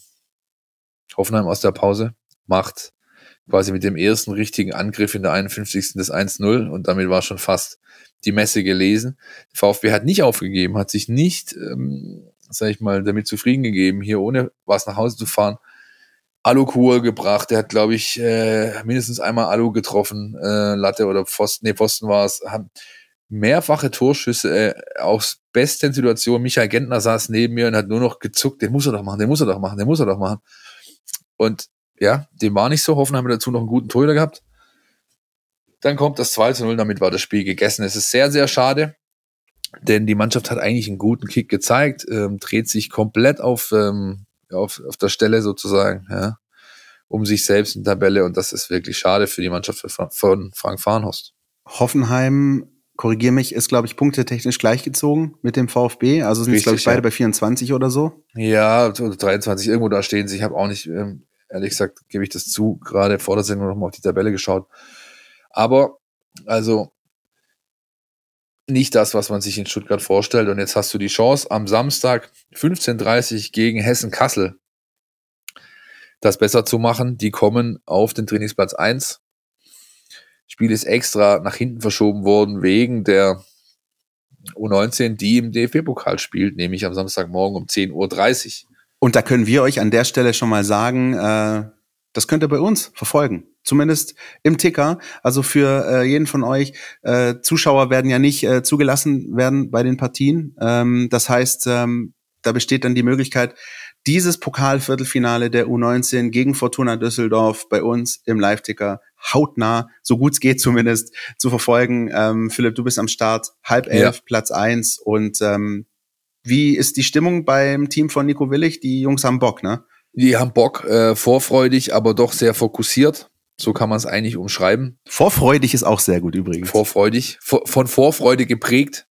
Hoffenheim aus der Pause, macht quasi mit dem ersten richtigen Angriff in der 51. des 1-0 und damit war schon fast die Messe gelesen. VfB hat nicht aufgegeben, hat sich nicht ähm, sag ich mal, damit zufrieden gegeben, hier ohne was nach Hause zu fahren. Alukur gebracht. Der hat, glaube ich, äh, mindestens einmal Alu getroffen, äh, Latte oder Pfosten, nee, Pfosten war es. Haben mehrfache Torschüsse äh, aus besten Situationen. Michael Gentner saß neben mir und hat nur noch gezuckt, den muss er doch machen, den muss er doch machen, den muss er doch machen. Und ja, dem war nicht so. Hoffenheim hat dazu noch einen guten Torhüter gehabt. Dann kommt das 2 zu 0, damit war das Spiel gegessen. Es ist sehr, sehr schade. Denn die Mannschaft hat eigentlich einen guten Kick gezeigt, ähm, dreht sich komplett auf, ähm, auf, auf der Stelle sozusagen, ja, um sich selbst in der Tabelle. Und das ist wirklich schade für die Mannschaft von Frank Farnhorst. Hoffenheim, korrigiere mich, ist, glaube ich, punktetechnisch gleichgezogen mit dem VfB. Also sind es, glaube ich, beide ja. bei 24 oder so. Ja, 23, irgendwo da stehen sie. Ich habe auch nicht, ähm, ehrlich gesagt, gebe ich das zu, gerade vor der Sendung nochmal auf die Tabelle geschaut. Aber, also, nicht das, was man sich in Stuttgart vorstellt. Und jetzt hast du die Chance, am Samstag 15.30 gegen Hessen-Kassel das besser zu machen. Die kommen auf den Trainingsplatz 1. Spiel ist extra nach hinten verschoben worden wegen der U19, die im DFB-Pokal spielt, nämlich am Samstagmorgen um 10.30 Uhr. Und da können wir euch an der Stelle schon mal sagen, äh, das könnt ihr bei uns verfolgen. Zumindest im Ticker. Also für äh, jeden von euch, äh, Zuschauer werden ja nicht äh, zugelassen werden bei den Partien. Ähm, das heißt, ähm, da besteht dann die Möglichkeit, dieses Pokalviertelfinale der U19 gegen Fortuna Düsseldorf bei uns im Live-Ticker hautnah, so gut es geht zumindest, zu verfolgen. Ähm, Philipp, du bist am Start, halb elf, ja. Platz eins. Und ähm, wie ist die Stimmung beim Team von Nico Willig? Die Jungs haben Bock, ne? Die haben Bock, äh, vorfreudig, aber doch sehr fokussiert. So kann man es eigentlich umschreiben. Vorfreudig ist auch sehr gut übrigens. Vorfreudig, von Vorfreude geprägt,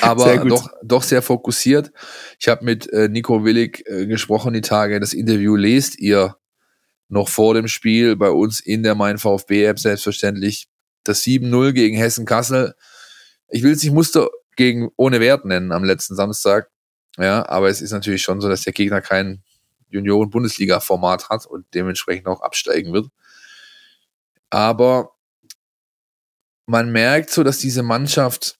aber doch, doch sehr fokussiert. Ich habe mit äh, Nico Willig äh, gesprochen die Tage. Das Interview lest ihr noch vor dem Spiel bei uns in der Mein VfB-App selbstverständlich. Das 7-0 gegen Hessen-Kassel. Ich will es nicht Muster gegen ohne Wert nennen am letzten Samstag. Ja, aber es ist natürlich schon so, dass der Gegner kein Junioren-Bundesliga-Format hat und dementsprechend auch absteigen wird. Aber man merkt so, dass diese Mannschaft,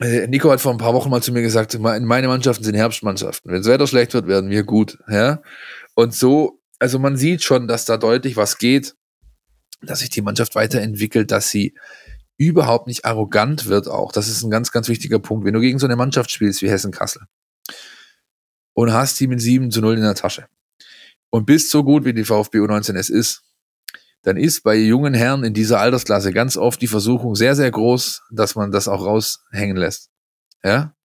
äh, Nico hat vor ein paar Wochen mal zu mir gesagt, meine Mannschaften sind Herbstmannschaften. Wenn das Wetter schlecht wird, werden wir gut. Ja? Und so, also man sieht schon, dass da deutlich was geht, dass sich die Mannschaft weiterentwickelt, dass sie überhaupt nicht arrogant wird auch. Das ist ein ganz, ganz wichtiger Punkt. Wenn du gegen so eine Mannschaft spielst wie Hessen-Kassel und hast die mit 7 zu 0 in der Tasche und bist so gut, wie die VfB U19 es ist, dann ist bei jungen Herren in dieser Altersklasse ganz oft die Versuchung sehr, sehr groß, dass man das auch raushängen lässt. Ja?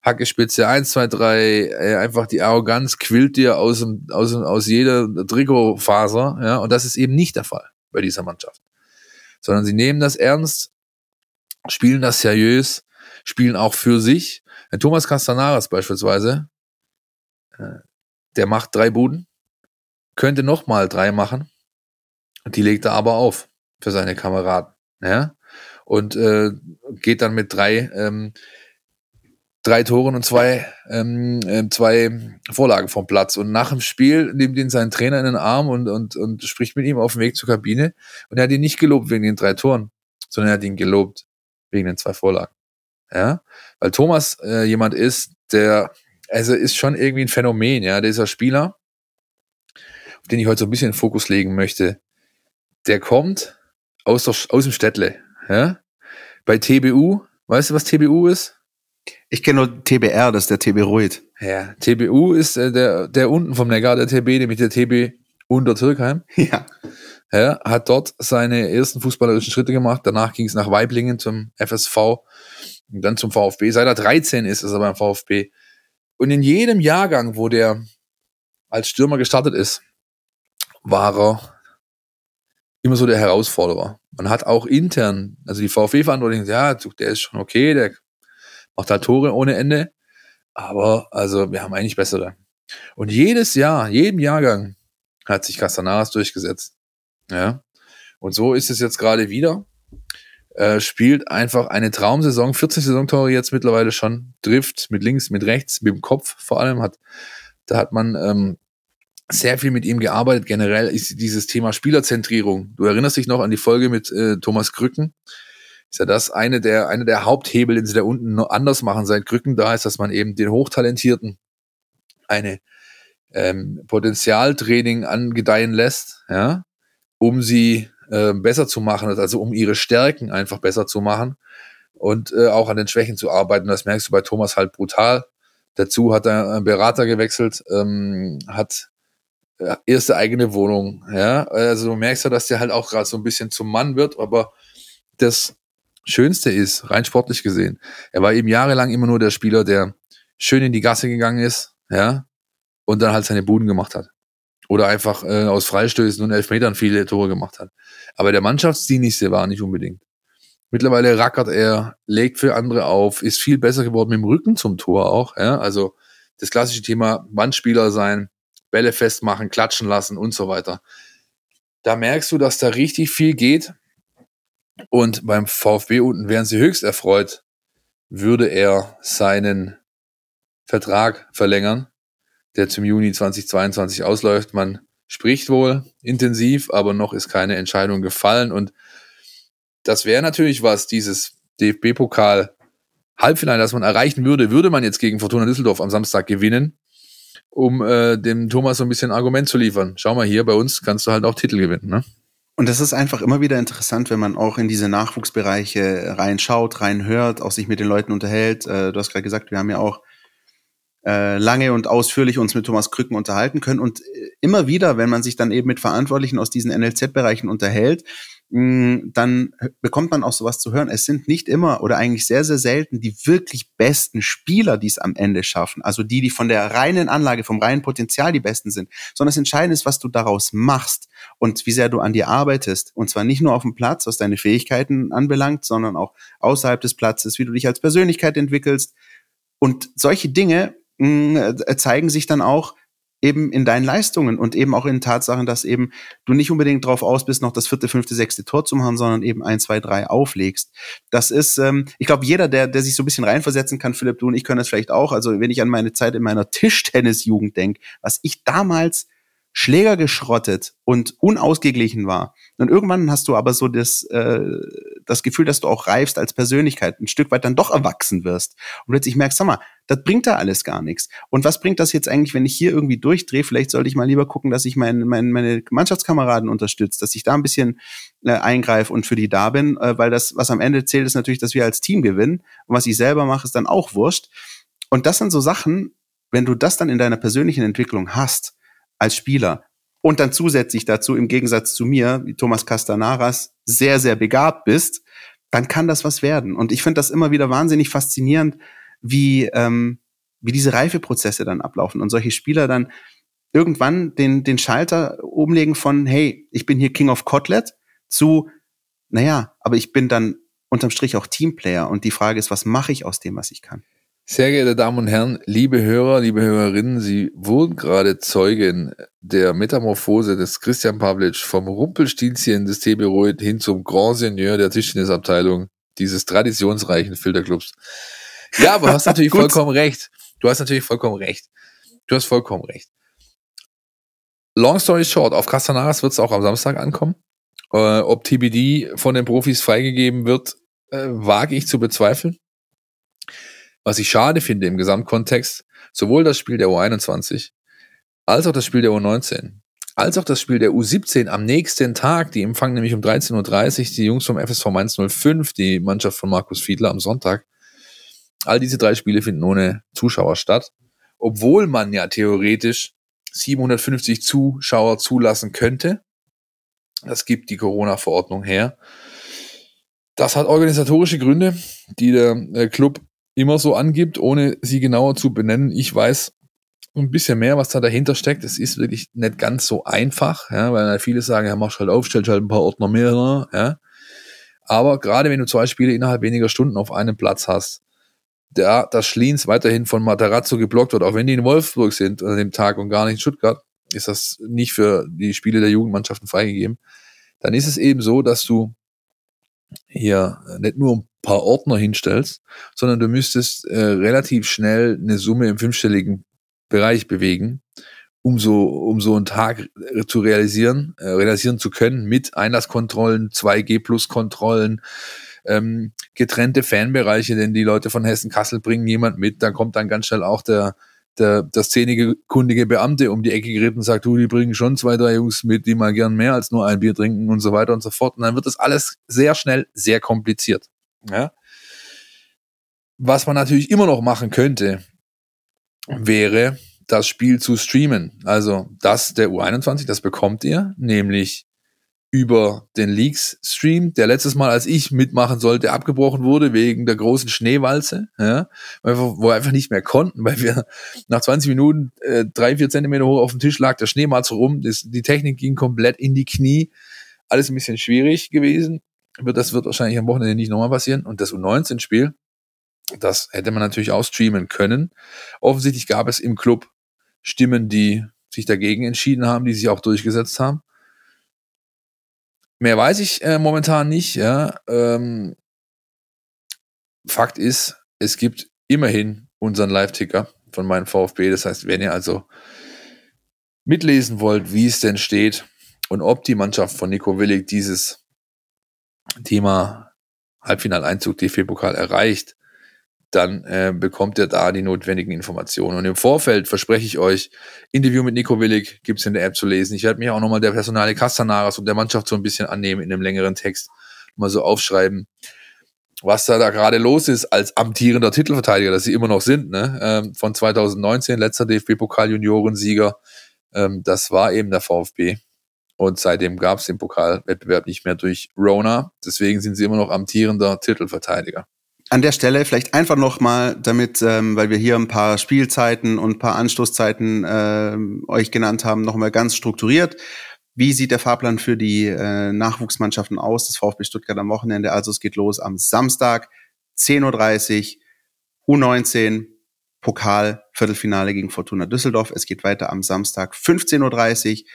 Hackespitze 1, 2, 3, einfach die Arroganz quillt dir aus, aus, aus jeder Trikotfaser, ja, und das ist eben nicht der Fall bei dieser Mannschaft. Sondern sie nehmen das ernst, spielen das seriös, spielen auch für sich. Ein Thomas Castanaras beispielsweise, äh, der macht drei Buden, könnte noch mal drei machen, die legt er aber auf für seine Kameraden, ja, und äh, geht dann mit drei ähm, drei Toren und zwei, ähm, äh, zwei Vorlagen vom Platz. Und nach dem Spiel nimmt ihn sein Trainer in den Arm und, und, und spricht mit ihm auf dem Weg zur Kabine. Und er hat ihn nicht gelobt wegen den drei Toren, sondern er hat ihn gelobt wegen den zwei Vorlagen. Ja, weil Thomas äh, jemand ist, der, also ist schon irgendwie ein Phänomen, ja, dieser Spieler, auf den ich heute so ein bisschen Fokus legen möchte. Der kommt aus, der, aus dem Städtle, ja. Bei TBU, weißt du, was TBU ist? Ich kenne nur TBR, das ist der TB Ruid. Ja, TBU ist äh, der, der unten vom Neckar, der TB, nämlich der TB unter Türkheim. [LAUGHS] Ja. Ja, hat dort seine ersten fußballerischen Schritte gemacht. Danach ging es nach Weiblingen zum FSV und dann zum VfB. Seit er 13 ist, ist er beim VfB. Und in jedem Jahrgang, wo der als Stürmer gestartet ist, war er immer so der Herausforderer. Man hat auch intern, also die VfB-Verantwortlichen, ja, der ist schon okay, der macht halt Tore ohne Ende. Aber also wir haben eigentlich bessere. Und jedes Jahr, jedem Jahrgang hat sich Castanaras durchgesetzt. Ja. Und so ist es jetzt gerade wieder. Äh, spielt einfach eine Traumsaison, 14 Saisontore jetzt mittlerweile schon, trifft mit links, mit rechts, mit dem Kopf vor allem, hat, da hat man ähm, sehr viel mit ihm gearbeitet. Generell ist dieses Thema Spielerzentrierung. Du erinnerst dich noch an die Folge mit äh, Thomas Krücken, ist ja das eine der, eine der Haupthebel, den sie da unten noch anders machen, seit Krücken da ist, dass man eben den Hochtalentierten eine ähm, Potenzialtraining angedeihen lässt, ja, um sie äh, besser zu machen, also um ihre Stärken einfach besser zu machen und äh, auch an den Schwächen zu arbeiten. Das merkst du bei Thomas halt brutal. Dazu hat er einen Berater gewechselt, ähm, hat erste eigene Wohnung, ja. Also du merkst ja, dass der halt auch gerade so ein bisschen zum Mann wird, aber das Schönste ist, rein sportlich gesehen, er war eben jahrelang immer nur der Spieler, der schön in die Gasse gegangen ist, ja, und dann halt seine Buden gemacht hat. Oder einfach äh, aus Freistößen und Elfmetern viele Tore gemacht hat. Aber der Mannschaftsdienlichste war nicht unbedingt. Mittlerweile rackert er, legt für andere auf, ist viel besser geworden mit dem Rücken zum Tor auch. Ja? Also das klassische Thema Wandspieler sein, Bälle festmachen, klatschen lassen und so weiter. Da merkst du, dass da richtig viel geht und beim VfB unten wären sie höchst erfreut, würde er seinen Vertrag verlängern, der zum Juni 2022 ausläuft. Man spricht wohl intensiv, aber noch ist keine Entscheidung gefallen. Und das wäre natürlich was, dieses DFB-Pokal Halbfinale, das man erreichen würde, würde man jetzt gegen Fortuna Düsseldorf am Samstag gewinnen, um äh, dem Thomas so ein bisschen Argument zu liefern. Schau mal hier, bei uns kannst du halt auch Titel gewinnen, ne? Und das ist einfach immer wieder interessant, wenn man auch in diese Nachwuchsbereiche reinschaut, reinhört, auch sich mit den Leuten unterhält. Äh, du hast gerade gesagt, wir haben ja auch äh, lange und ausführlich uns mit Thomas Krücken unterhalten können. Und äh, immer wieder, wenn man sich dann eben mit Verantwortlichen aus diesen NLZ-Bereichen unterhält, dann bekommt man auch sowas zu hören. Es sind nicht immer oder eigentlich sehr, sehr selten die wirklich besten Spieler, die es am Ende schaffen. Also die, die von der reinen Anlage, vom reinen Potenzial die besten sind. Sondern das Entscheidende ist, was du daraus machst und wie sehr du an dir arbeitest. Und zwar nicht nur auf dem Platz, was deine Fähigkeiten anbelangt, sondern auch außerhalb des Platzes, wie du dich als Persönlichkeit entwickelst. Und solche Dinge mh, zeigen sich dann auch eben in deinen Leistungen und eben auch in Tatsachen, dass eben du nicht unbedingt drauf aus bist, noch das vierte, fünfte, sechste Tor zu machen, sondern eben ein, zwei, drei auflegst. Das ist, ähm, ich glaube, jeder, der, der sich so ein bisschen reinversetzen kann, Philipp, du und ich können das vielleicht auch. Also wenn ich an meine Zeit in meiner Tischtennisjugend denke, was ich damals Schläger geschrottet und unausgeglichen war. Und irgendwann hast du aber so das, äh, das Gefühl, dass du auch reifst als Persönlichkeit, ein Stück weit dann doch erwachsen wirst. Und plötzlich merkst, sag mal, das bringt da alles gar nichts. Und was bringt das jetzt eigentlich, wenn ich hier irgendwie durchdrehe? Vielleicht sollte ich mal lieber gucken, dass ich mein, mein, meine Mannschaftskameraden unterstütze, dass ich da ein bisschen äh, eingreife und für die da bin, äh, weil das, was am Ende zählt, ist natürlich, dass wir als Team gewinnen. Und was ich selber mache, ist dann auch wurscht. Und das sind so Sachen, wenn du das dann in deiner persönlichen Entwicklung hast, als Spieler, und dann zusätzlich dazu, im Gegensatz zu mir, wie Thomas Castanaras, sehr, sehr begabt bist, dann kann das was werden. Und ich finde das immer wieder wahnsinnig faszinierend, wie, ähm, wie diese Reifeprozesse dann ablaufen und solche Spieler dann irgendwann den, den Schalter umlegen von, hey, ich bin hier King of Kotlet zu, naja, aber ich bin dann unterm Strich auch Teamplayer. Und die Frage ist, was mache ich aus dem, was ich kann? Sehr geehrte Damen und Herren, liebe Hörer, liebe Hörerinnen, Sie wurden gerade Zeugen der Metamorphose des Christian Pavlic vom Rumpelstilzchen des TB hin zum Grand Seigneur der Tischtennisabteilung dieses traditionsreichen Filterclubs. Ja, aber du hast natürlich vollkommen recht. Du hast natürlich vollkommen recht. Du hast vollkommen recht. Long story short, auf Castanaras wird es auch am Samstag ankommen. Äh, ob TBD von den Profis freigegeben wird, äh, wage ich zu bezweifeln. Was ich schade finde im Gesamtkontext, sowohl das Spiel der U21 als auch das Spiel der U19, als auch das Spiel der U17 am nächsten Tag, die empfangen nämlich um 13.30 Uhr die Jungs vom FSV Mainz 05, die Mannschaft von Markus Fiedler am Sonntag. All diese drei Spiele finden ohne Zuschauer statt, obwohl man ja theoretisch 750 Zuschauer zulassen könnte. Das gibt die Corona-Verordnung her. Das hat organisatorische Gründe, die der äh, Club immer so angibt, ohne sie genauer zu benennen. Ich weiß ein bisschen mehr, was da dahinter steckt. Es ist wirklich nicht ganz so einfach, ja, weil viele sagen, ja, machst halt auf, stellst halt ein paar Ordner mehr, ja. Aber gerade wenn du zwei Spiele innerhalb weniger Stunden auf einem Platz hast, da das Schliens weiterhin von Matarazzo geblockt wird, auch wenn die in Wolfsburg sind an dem Tag und gar nicht in Stuttgart, ist das nicht für die Spiele der Jugendmannschaften freigegeben. Dann ist es eben so, dass du hier nicht nur ein paar Ordner hinstellst, sondern du müsstest äh, relativ schnell eine Summe im fünfstelligen Bereich bewegen, um so, um so einen Tag äh, zu realisieren, äh, realisieren zu können mit Einlasskontrollen, 2G-Plus-Kontrollen, ähm, getrennte Fanbereiche, denn die Leute von Hessen-Kassel bringen jemand mit, dann kommt dann ganz schnell auch der, der, der szenekundige Beamte um die Ecke geritten und sagt, du, die bringen schon zwei, drei Jungs mit, die mal gern mehr als nur ein Bier trinken und so weiter und so fort. Und dann wird das alles sehr schnell sehr kompliziert. Ja? Was man natürlich immer noch machen könnte, wäre das Spiel zu streamen. Also das der U21, das bekommt ihr, nämlich über den Leaks-Stream, der letztes Mal, als ich mitmachen sollte, abgebrochen wurde wegen der großen Schneewalze, ja, wo wir einfach nicht mehr konnten, weil wir nach 20 Minuten äh, drei, vier Zentimeter hoch auf dem Tisch lag der Schnee mal so rum, das, die Technik ging komplett in die Knie, alles ein bisschen schwierig gewesen. Das wird wahrscheinlich am Wochenende nicht nochmal passieren. Und das U19-Spiel, das hätte man natürlich auch streamen können. Offensichtlich gab es im Club Stimmen, die sich dagegen entschieden haben, die sich auch durchgesetzt haben. Mehr weiß ich äh, momentan nicht. Ja. Ähm, Fakt ist, es gibt immerhin unseren Live-Ticker von meinem VfB. Das heißt, wenn ihr also mitlesen wollt, wie es denn steht und ob die Mannschaft von Nico Willig dieses Thema Halbfinaleinzug DFB-Pokal erreicht, dann äh, bekommt ihr da die notwendigen Informationen. Und im Vorfeld verspreche ich euch, Interview mit Nico Willig gibt's in der App zu lesen. Ich werde mich auch nochmal der Personale Castanaras und der Mannschaft so ein bisschen annehmen in einem längeren Text, mal so aufschreiben, was da, da gerade los ist als amtierender Titelverteidiger, dass sie immer noch sind, ne? Ähm, von 2019, letzter DFB-Pokal-Juniorensieger. Ähm, das war eben der VfB. Und seitdem gab es den Pokalwettbewerb nicht mehr durch Rona. Deswegen sind sie immer noch amtierender Titelverteidiger. An der Stelle vielleicht einfach noch mal, damit, ähm, weil wir hier ein paar Spielzeiten und ein paar Anstoßzeiten äh, euch genannt haben, noch mal ganz strukturiert. Wie sieht der Fahrplan für die äh, Nachwuchsmannschaften aus des VfB Stuttgart am Wochenende? Also es geht los am Samstag 10.30 Uhr, U19, Pokal, Viertelfinale gegen Fortuna Düsseldorf. Es geht weiter am Samstag 15.30 Uhr,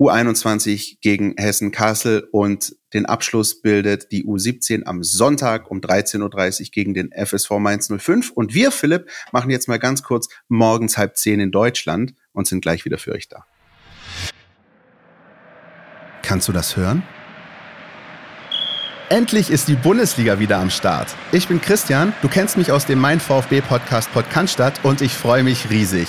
U21 gegen Hessen Kassel und den Abschluss bildet die U17 am Sonntag um 13.30 Uhr gegen den FSV Mainz 05. Und wir, Philipp, machen jetzt mal ganz kurz morgens halb zehn in Deutschland und sind gleich wieder für euch da. Kannst du das hören? Endlich ist die Bundesliga wieder am Start. Ich bin Christian, du kennst mich aus dem Mein VfB Podcast Podcast und ich freue mich riesig.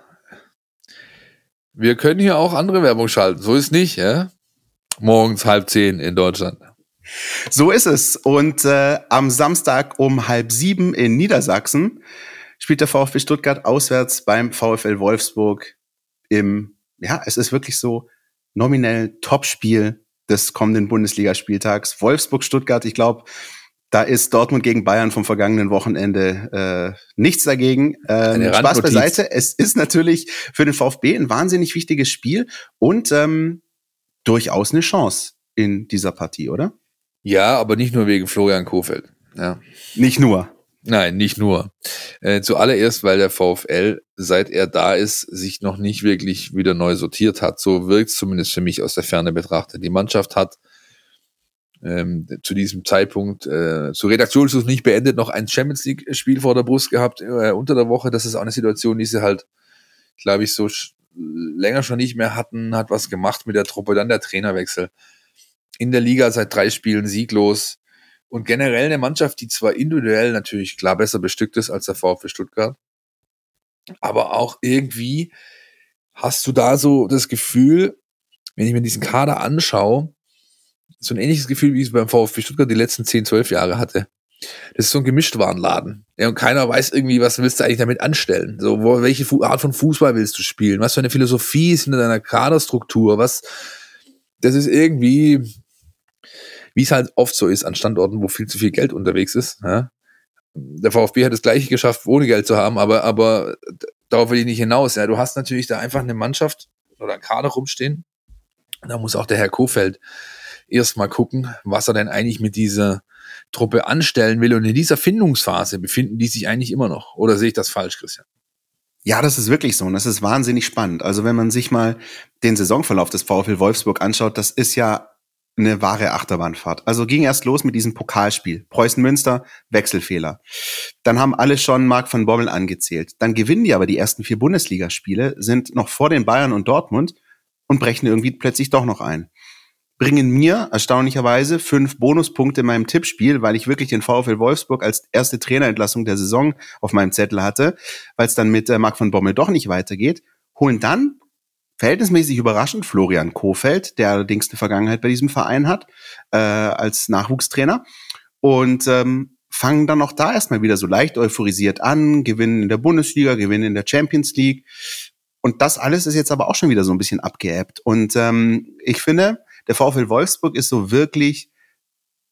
wir können hier auch andere Werbung schalten. So ist nicht, ja? Morgens halb zehn in Deutschland. So ist es. Und äh, am Samstag um halb sieben in Niedersachsen spielt der VfB Stuttgart auswärts beim VfL Wolfsburg im, ja, es ist wirklich so nominell Topspiel des kommenden Bundesligaspieltags. Wolfsburg-Stuttgart, ich glaube, da ist Dortmund gegen Bayern vom vergangenen Wochenende äh, nichts dagegen. Ähm, Spaß beiseite. Es ist natürlich für den VfB ein wahnsinnig wichtiges Spiel und ähm, durchaus eine Chance in dieser Partie, oder? Ja, aber nicht nur wegen Florian Kofeld. Ja. Nicht nur. Nein, nicht nur. Äh, zuallererst, weil der VfL, seit er da ist, sich noch nicht wirklich wieder neu sortiert hat. So wirkt es zumindest für mich aus der Ferne betrachtet. Die Mannschaft hat ähm, zu diesem Zeitpunkt äh, zu Redaktionsschluss nicht beendet, noch ein Champions League-Spiel vor der Brust gehabt äh, unter der Woche. Das ist auch eine Situation, die sie halt, glaube ich, so länger schon nicht mehr hatten, hat was gemacht mit der Truppe, dann der Trainerwechsel. In der Liga seit drei Spielen sieglos und generell eine Mannschaft, die zwar individuell natürlich klar besser bestückt ist als der VfB Stuttgart, aber auch irgendwie hast du da so das Gefühl, wenn ich mir diesen Kader anschaue, so ein ähnliches Gefühl, wie ich es beim VfB Stuttgart die letzten 10, 12 Jahre hatte. Das ist so ein Gemischtwarenladen. Ja, und keiner weiß irgendwie, was willst du eigentlich damit anstellen? So, wo, welche Art von Fußball willst du spielen? Was für eine Philosophie ist in deiner Kaderstruktur? Was, das ist irgendwie, wie es halt oft so ist an Standorten, wo viel zu viel Geld unterwegs ist. Ja? Der VfB hat das Gleiche geschafft, ohne Geld zu haben, aber, aber darauf will ich nicht hinaus. Ja, du hast natürlich da einfach eine Mannschaft oder einen Kader rumstehen. Da muss auch der Herr Kofeld erstmal gucken, was er denn eigentlich mit dieser Truppe anstellen will. Und in dieser Findungsphase befinden die sich eigentlich immer noch. Oder sehe ich das falsch, Christian? Ja, das ist wirklich so und das ist wahnsinnig spannend. Also wenn man sich mal den Saisonverlauf des VfL Wolfsburg anschaut, das ist ja eine wahre Achterbahnfahrt. Also ging erst los mit diesem Pokalspiel. Preußen Münster, Wechselfehler. Dann haben alle schon Marc van Bommel angezählt. Dann gewinnen die aber die ersten vier Bundesligaspiele, sind noch vor den Bayern und Dortmund und brechen irgendwie plötzlich doch noch ein bringen mir erstaunlicherweise fünf Bonuspunkte in meinem Tippspiel, weil ich wirklich den VfL Wolfsburg als erste Trainerentlassung der Saison auf meinem Zettel hatte, weil es dann mit äh, Marc von Bommel doch nicht weitergeht, holen dann verhältnismäßig überraschend Florian Kofeld, der allerdings eine Vergangenheit bei diesem Verein hat, äh, als Nachwuchstrainer. Und ähm, fangen dann auch da erstmal wieder so leicht euphorisiert an, gewinnen in der Bundesliga, gewinnen in der Champions League. Und das alles ist jetzt aber auch schon wieder so ein bisschen abgeebbt. Und ähm, ich finde, der VfL Wolfsburg ist so wirklich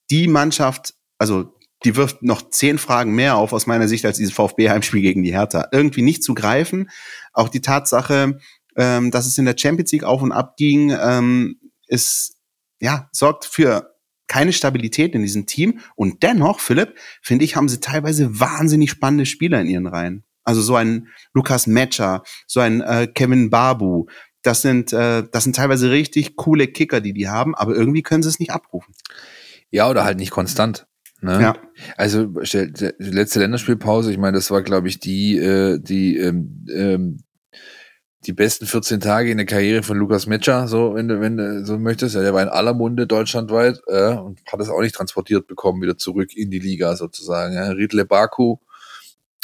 die Mannschaft, also die wirft noch zehn Fragen mehr auf aus meiner Sicht als dieses VfB-Heimspiel gegen die Hertha. Irgendwie nicht zu greifen. Auch die Tatsache, ähm, dass es in der Champions League auf und ab ging, ähm, ist, ja, sorgt für keine Stabilität in diesem Team. Und dennoch, Philipp, finde ich, haben sie teilweise wahnsinnig spannende Spieler in ihren Reihen. Also so ein Lukas Metscher, so ein äh, Kevin Babu. Das sind, äh, das sind teilweise richtig coole Kicker, die die haben, aber irgendwie können sie es nicht abrufen. Ja, oder halt nicht konstant. Ne? Ja. Also die letzte Länderspielpause, ich meine, das war, glaube ich, die, äh, die, ähm, ähm, die besten 14 Tage in der Karriere von Lukas Metscher, so wenn du, wenn du so möchtest. Ja, der war in aller Munde deutschlandweit äh, und hat es auch nicht transportiert bekommen, wieder zurück in die Liga sozusagen. Ja. Riedle Baku,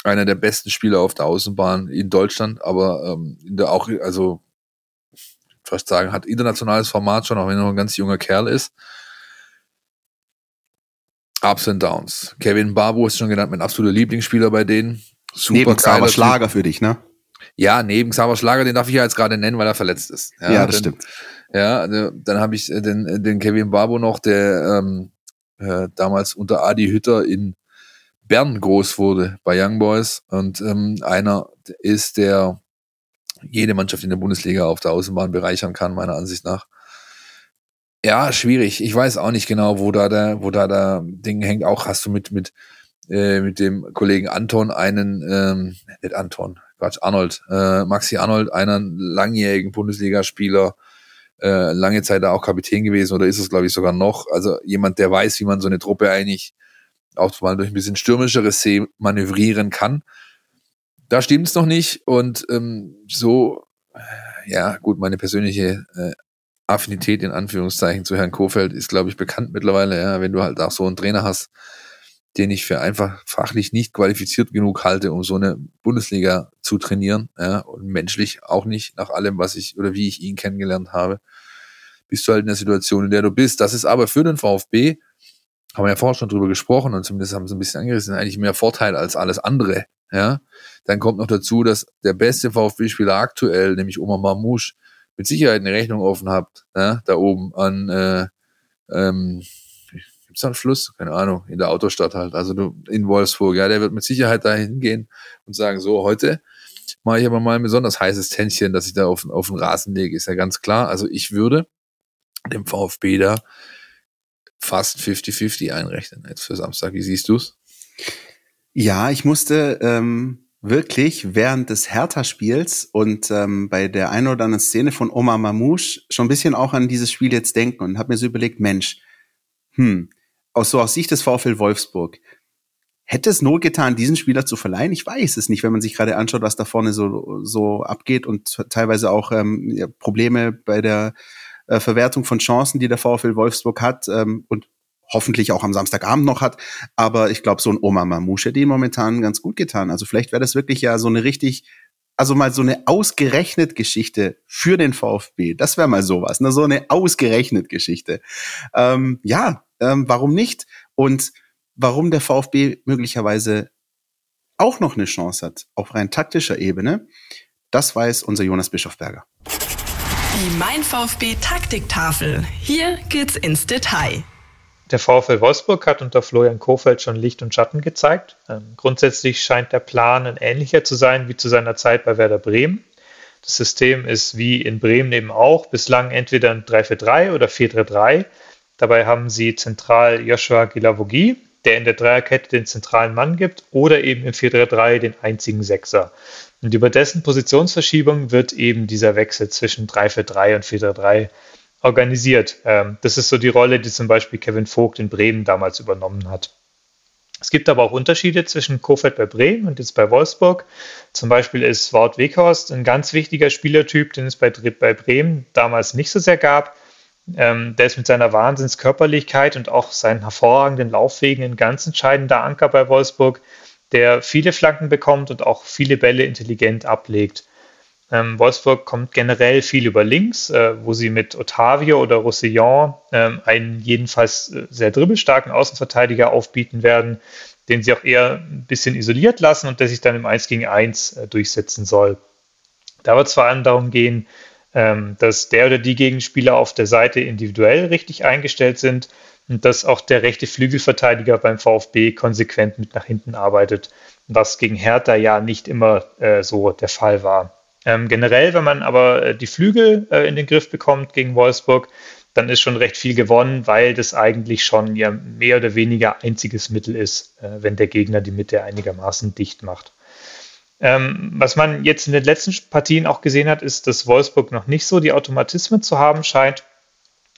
einer der besten Spieler auf der Außenbahn in Deutschland, aber ähm, in der auch, also fast sagen, hat internationales Format schon, auch wenn er noch ein ganz junger Kerl ist. Ups and Downs. Kevin Barbo ist schon genannt, mein absoluter Lieblingsspieler bei denen. Super neben Xaver Schlager für dich, ne? Ja, neben Xaver Schlager, den darf ich ja jetzt gerade nennen, weil er verletzt ist. Ja, ja das denn, stimmt. Ja, also, dann habe ich den, den Kevin Barbo noch, der ähm, äh, damals unter Adi Hütter in Bern groß wurde bei Young Boys und ähm, einer ist, der jede Mannschaft in der Bundesliga auf der Außenbahn bereichern kann, meiner Ansicht nach. Ja, schwierig. Ich weiß auch nicht genau, wo da der, wo da der Ding hängt. Auch hast du mit, mit, äh, mit dem Kollegen Anton einen, ähm, nicht Anton, Quatsch, Arnold, äh, Maxi Arnold, einen langjährigen Bundesligaspieler, äh, lange Zeit da auch Kapitän gewesen oder ist es, glaube ich, sogar noch. Also jemand, der weiß, wie man so eine Truppe eigentlich auch mal durch ein bisschen stürmischeres See manövrieren kann. Da stimmt es noch nicht und ähm, so, äh, ja, gut, meine persönliche äh, Affinität in Anführungszeichen zu Herrn Kofeld ist, glaube ich, bekannt mittlerweile. Ja, wenn du halt auch so einen Trainer hast, den ich für einfach fachlich nicht qualifiziert genug halte, um so eine Bundesliga zu trainieren, ja, und menschlich auch nicht nach allem, was ich oder wie ich ihn kennengelernt habe, bist du halt in der Situation, in der du bist. Das ist aber für den VfB, haben wir ja vorher schon drüber gesprochen und zumindest haben sie ein bisschen angerissen, eigentlich mehr Vorteil als alles andere. Ja, dann kommt noch dazu, dass der beste VfB-Spieler aktuell, nämlich Omar Mamouche, mit Sicherheit eine Rechnung offen habt, ja, da oben an, äh, ähm, gibt's da einen Fluss? Keine Ahnung, in der Autostadt halt, also du, in Wolfsburg, ja, der wird mit Sicherheit da hingehen und sagen, so, heute mache ich aber mal ein besonders heißes Tänzchen, dass ich da auf, auf den Rasen lege, ist ja ganz klar. Also ich würde dem VfB da fast 50-50 einrechnen jetzt für Samstag. Wie siehst du's? Ja, ich musste ähm, wirklich während des Hertha-Spiels und ähm, bei der einen oder anderen Szene von Omar Mamouche schon ein bisschen auch an dieses Spiel jetzt denken und habe mir so überlegt, Mensch, hm, aus so aus Sicht des VfL Wolfsburg, hätte es Not getan, diesen Spieler zu verleihen? Ich weiß es nicht, wenn man sich gerade anschaut, was da vorne so, so abgeht und teilweise auch ähm, Probleme bei der äh, Verwertung von Chancen, die der VfL Wolfsburg hat ähm, und hoffentlich auch am Samstagabend noch hat. Aber ich glaube, so ein Oma Mamouche hätte ihm momentan ganz gut getan. Also vielleicht wäre das wirklich ja so eine richtig, also mal so eine ausgerechnet Geschichte für den VfB. Das wäre mal sowas, ne? so eine ausgerechnet Geschichte. Ähm, ja, ähm, warum nicht? Und warum der VfB möglicherweise auch noch eine Chance hat, auf rein taktischer Ebene, das weiß unser Jonas Bischofberger. Die Mein VfB Taktiktafel. Hier geht's ins Detail. Der VfL Wolfsburg hat unter Florian Kofeld schon Licht und Schatten gezeigt. Ähm, grundsätzlich scheint der Plan ein ähnlicher zu sein wie zu seiner Zeit bei Werder Bremen. Das System ist wie in Bremen eben auch bislang entweder ein 3-4-3 oder 4-3-3. Dabei haben sie zentral Joshua Gilavogi, der in der Dreierkette den zentralen Mann gibt, oder eben im 4-3-3 den einzigen Sechser. Und über dessen Positionsverschiebung wird eben dieser Wechsel zwischen 3-4-3 und 4-3-3 organisiert. Ähm, das ist so die Rolle, die zum Beispiel Kevin Vogt in Bremen damals übernommen hat. Es gibt aber auch Unterschiede zwischen Kofeld bei Bremen und jetzt bei Wolfsburg. Zum Beispiel ist Wout Weghorst ein ganz wichtiger Spielertyp, den es bei, bei Bremen damals nicht so sehr gab. Ähm, der ist mit seiner Wahnsinnskörperlichkeit und auch seinen hervorragenden Laufwegen ein ganz entscheidender Anker bei Wolfsburg, der viele Flanken bekommt und auch viele Bälle intelligent ablegt. Ähm, Wolfsburg kommt generell viel über links, äh, wo sie mit Otavio oder Roussillon ähm, einen jedenfalls äh, sehr dribbelstarken Außenverteidiger aufbieten werden, den sie auch eher ein bisschen isoliert lassen und der sich dann im 1 gegen 1 äh, durchsetzen soll. Da wird es vor allem darum gehen, ähm, dass der oder die Gegenspieler auf der Seite individuell richtig eingestellt sind, und dass auch der rechte Flügelverteidiger beim VfB konsequent mit nach hinten arbeitet, was gegen Hertha ja nicht immer äh, so der Fall war. Ähm, generell, wenn man aber äh, die Flügel äh, in den Griff bekommt gegen Wolfsburg, dann ist schon recht viel gewonnen, weil das eigentlich schon ja mehr oder weniger einziges Mittel ist, äh, wenn der Gegner die Mitte einigermaßen dicht macht. Ähm, was man jetzt in den letzten Partien auch gesehen hat, ist, dass Wolfsburg noch nicht so die Automatismen zu haben scheint.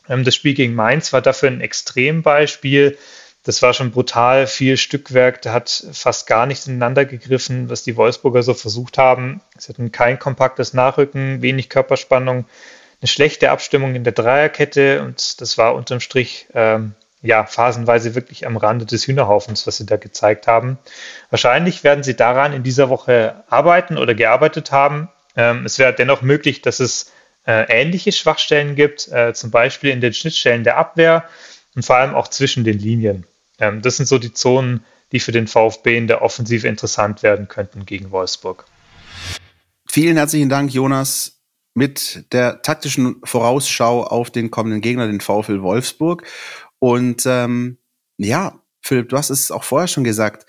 Ähm, das Spiel gegen Mainz war dafür ein Extrembeispiel. Das war schon brutal viel Stückwerk. Da hat fast gar nicht ineinander gegriffen, was die Wolfsburger so versucht haben. Sie hatten kein kompaktes Nachrücken, wenig Körperspannung, eine schlechte Abstimmung in der Dreierkette und das war unterm Strich ähm, ja phasenweise wirklich am Rande des Hühnerhaufens, was sie da gezeigt haben. Wahrscheinlich werden sie daran in dieser Woche arbeiten oder gearbeitet haben. Ähm, es wäre dennoch möglich, dass es äh, ähnliche Schwachstellen gibt, äh, zum Beispiel in den Schnittstellen der Abwehr und vor allem auch zwischen den Linien. Ähm, das sind so die Zonen, die für den VfB in der Offensive interessant werden könnten gegen Wolfsburg. Vielen herzlichen Dank, Jonas, mit der taktischen Vorausschau auf den kommenden Gegner, den VfL Wolfsburg. Und ähm, ja, Philipp, du hast es auch vorher schon gesagt.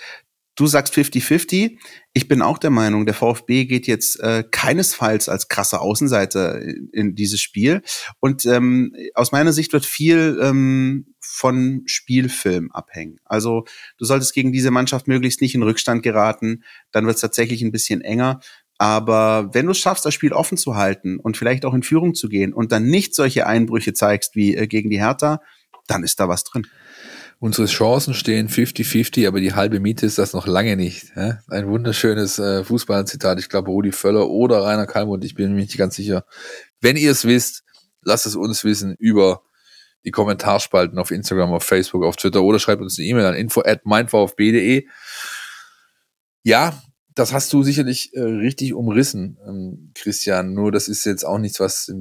Du sagst 50-50. Ich bin auch der Meinung, der VfB geht jetzt äh, keinesfalls als krasser Außenseiter in, in dieses Spiel. Und ähm, aus meiner Sicht wird viel ähm, von Spielfilm abhängen. Also du solltest gegen diese Mannschaft möglichst nicht in Rückstand geraten. Dann wird es tatsächlich ein bisschen enger. Aber wenn du es schaffst, das Spiel offen zu halten und vielleicht auch in Führung zu gehen und dann nicht solche Einbrüche zeigst wie äh, gegen die Hertha, dann ist da was drin. Unsere Chancen stehen 50-50, aber die halbe Miete ist das noch lange nicht. Ein wunderschönes äh, Fußballzitat. Ich glaube, Rudi Völler oder Rainer Kalmund, ich bin mir nicht ganz sicher. Wenn ihr es wisst, lasst es uns wissen über die Kommentarspalten auf Instagram, auf Facebook, auf Twitter oder schreibt uns eine E-Mail an info at meinvfb.de. Ja, das hast du sicherlich äh, richtig umrissen, ähm, Christian. Nur das ist jetzt auch nichts, was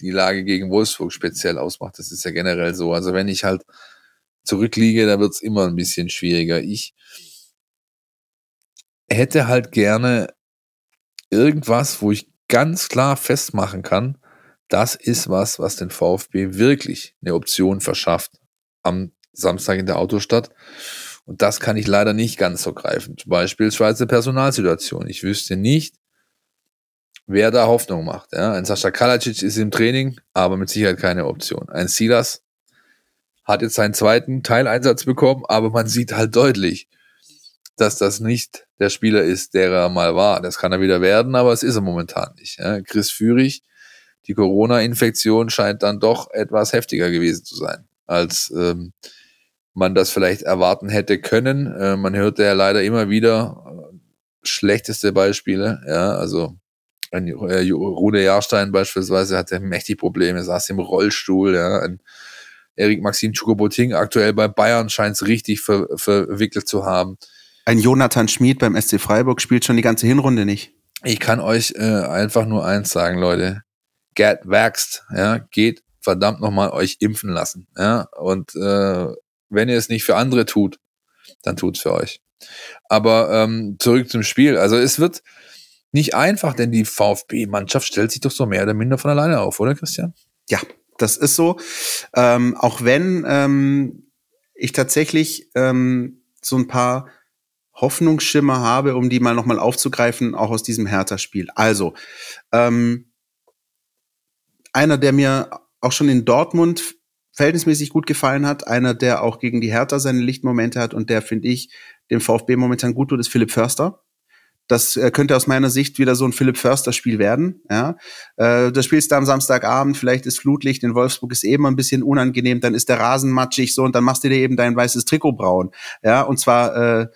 die Lage gegen Wolfsburg speziell ausmacht. Das ist ja generell so. Also wenn ich halt zurückliege, da wird's immer ein bisschen schwieriger. Ich hätte halt gerne irgendwas, wo ich ganz klar festmachen kann, das ist was, was den VfB wirklich eine Option verschafft am Samstag in der Autostadt. Und das kann ich leider nicht ganz so greifen. Zum Beispiel Schweizer Personalsituation. Ich wüsste nicht, wer da Hoffnung macht. Ja, ein Sascha Kalacic ist im Training, aber mit Sicherheit keine Option. Ein Silas hat jetzt seinen zweiten Teileinsatz bekommen, aber man sieht halt deutlich, dass das nicht der Spieler ist, der er mal war. Das kann er wieder werden, aber es ist er momentan nicht. Ja, Chris Führig, die Corona-Infektion scheint dann doch etwas heftiger gewesen zu sein, als ähm, man das vielleicht erwarten hätte können. Äh, man hörte ja leider immer wieder äh, schlechteste Beispiele. Ja, also ein äh, Rune Jahrstein beispielsweise hatte mächtig Probleme, saß im Rollstuhl. Ja, ein Erik Maxim Chouko-Boting aktuell bei Bayern scheint es richtig ver verwickelt zu haben. Ein Jonathan Schmid beim SC Freiburg spielt schon die ganze Hinrunde nicht. Ich kann euch äh, einfach nur eins sagen, Leute. Get vaxxed, ja, geht verdammt nochmal euch impfen lassen, ja, und äh, wenn ihr es nicht für andere tut, dann tut's für euch. Aber ähm, zurück zum Spiel. Also es wird nicht einfach, denn die VfB-Mannschaft stellt sich doch so mehr oder minder von alleine auf, oder Christian? Ja, das ist so. Ähm, auch wenn ähm, ich tatsächlich ähm, so ein paar Hoffnungsschimmer habe, um die mal nochmal aufzugreifen, auch aus diesem Hertha-Spiel. Also, ähm, einer, der mir auch schon in Dortmund verhältnismäßig gut gefallen hat, einer, der auch gegen die Hertha seine Lichtmomente hat und der, finde ich, dem VfB momentan gut tut, ist Philipp Förster. Das äh, könnte aus meiner Sicht wieder so ein Philipp Förster-Spiel werden. Ja, äh, das spielst du am Samstagabend, vielleicht ist Flutlicht in Wolfsburg ist eben ein bisschen unangenehm, dann ist der Rasen matschig so und dann machst du dir eben dein weißes Trikot braun. Ja, und zwar äh,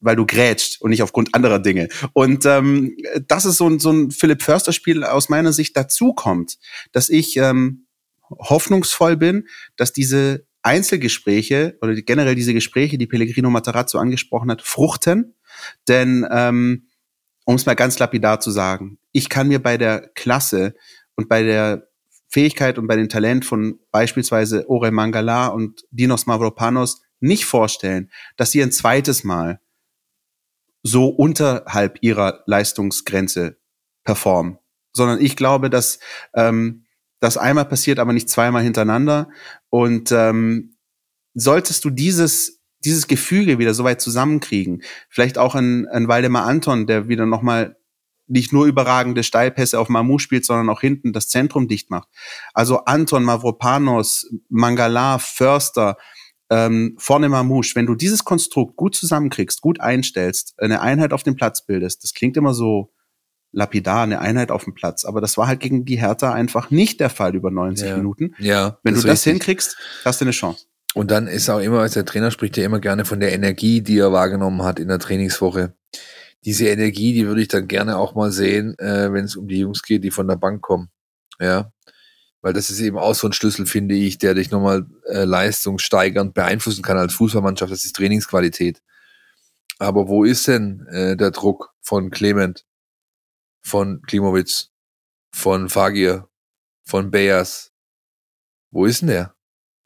weil du grätscht und nicht aufgrund anderer Dinge. Und ähm, das ist so ein, so ein Philipp Förster-Spiel aus meiner Sicht dazu kommt, dass ich ähm, hoffnungsvoll bin, dass diese Einzelgespräche oder generell diese Gespräche, die Pellegrino Matarazzo angesprochen hat, fruchten. Denn ähm, um es mal ganz lapidar zu sagen, ich kann mir bei der Klasse und bei der Fähigkeit und bei dem Talent von beispielsweise Ore Mangala und Dinos Mavropanos nicht vorstellen, dass sie ein zweites Mal so unterhalb ihrer Leistungsgrenze performen. Sondern ich glaube, dass ähm, das einmal passiert, aber nicht zweimal hintereinander. Und ähm, solltest du dieses dieses Gefüge wieder so weit zusammenkriegen, vielleicht auch ein, ein Waldemar Anton, der wieder nochmal nicht nur überragende Steilpässe auf Mamu spielt, sondern auch hinten das Zentrum dicht macht. Also Anton, Mavropanos, Mangala, Förster, ähm, vorne Mamouche, wenn du dieses Konstrukt gut zusammenkriegst, gut einstellst, eine Einheit auf dem Platz bildest, das klingt immer so lapidar, eine Einheit auf dem Platz, aber das war halt gegen die Hertha einfach nicht der Fall über 90 Ja. Minuten. Ja, Wenn du das richtig. hinkriegst, hast du eine Chance. Und dann ist auch immer, als der Trainer spricht ja immer gerne von der Energie, die er wahrgenommen hat in der Trainingswoche. Diese Energie, die würde ich dann gerne auch mal sehen, äh, wenn es um die Jungs geht, die von der Bank kommen. Ja. Weil das ist eben auch so ein Schlüssel, finde ich, der dich nochmal äh, leistungssteigernd beeinflussen kann als Fußballmannschaft. Das ist Trainingsqualität. Aber wo ist denn äh, der Druck von Clement, von Klimowitz, von Fagir, von Bayers? Wo ist denn der?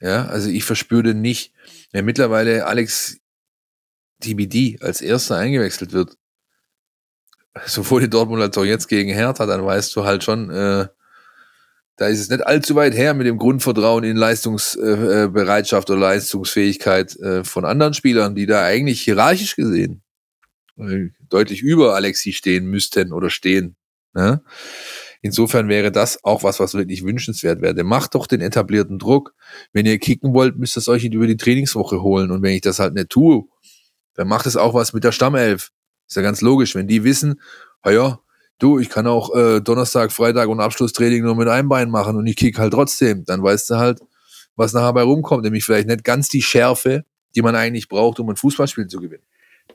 Ja, also ich verspüre nicht. Wenn mittlerweile Alex TBD als erster eingewechselt wird, sowohl in Dortmund als auch jetzt gegen Hertha, dann weißt du halt schon, äh, da ist es nicht allzu weit her mit dem Grundvertrauen in Leistungsbereitschaft äh, Bereitschaft oder Leistungsfähigkeit äh, von anderen Spielern, die da eigentlich hierarchisch gesehen äh, deutlich über Alexi stehen müssten oder stehen. Ne? Insofern wäre das auch was, was wirklich wünschenswert wäre. Macht doch den etablierten Druck. Wenn ihr kicken wollt, müsst ihr es euch über die Trainingswoche holen. Und wenn ich das halt nicht tue, dann macht es auch was mit der Stammelf. Ist ja ganz logisch. Wenn die wissen, ah ja, du, ich kann auch äh, Donnerstag, Freitag und Abschlusstraining nur mit einem Bein machen und ich kick halt trotzdem, dann weißt du halt, was nachher bei rumkommt. Nämlich vielleicht nicht ganz die Schärfe, die man eigentlich braucht, um ein Fußballspiel zu gewinnen.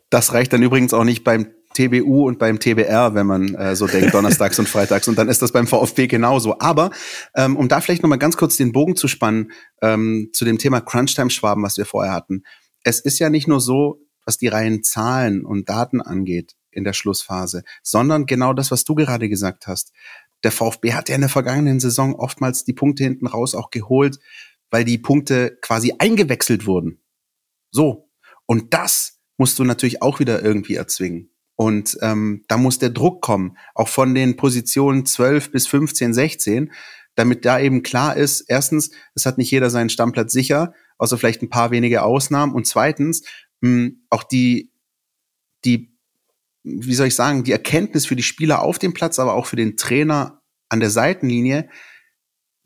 Das reicht dann übrigens auch nicht beim TBU und beim TBR, wenn man äh, so denkt, [LAUGHS] donnerstags und freitags. Und dann ist das beim VfB genauso. Aber ähm, um da vielleicht noch mal ganz kurz den Bogen zu spannen ähm, zu dem Thema Crunchtime-Schwaben, was wir vorher hatten. Es ist ja nicht nur so, was die reinen Zahlen und Daten angeht in der Schlussphase, sondern genau das, was du gerade gesagt hast. Der VfB hat ja in der vergangenen Saison oftmals die Punkte hinten raus auch geholt, weil die Punkte quasi eingewechselt wurden. So. Und das musst du natürlich auch wieder irgendwie erzwingen. Und ähm, da muss der Druck kommen, auch von den Positionen 12 bis 15, 16, damit da eben klar ist, erstens, es hat nicht jeder seinen Stammplatz sicher, außer vielleicht ein paar wenige Ausnahmen. Und zweitens, mh, auch die, die, wie soll ich sagen, die Erkenntnis für die Spieler auf dem Platz, aber auch für den Trainer an der Seitenlinie,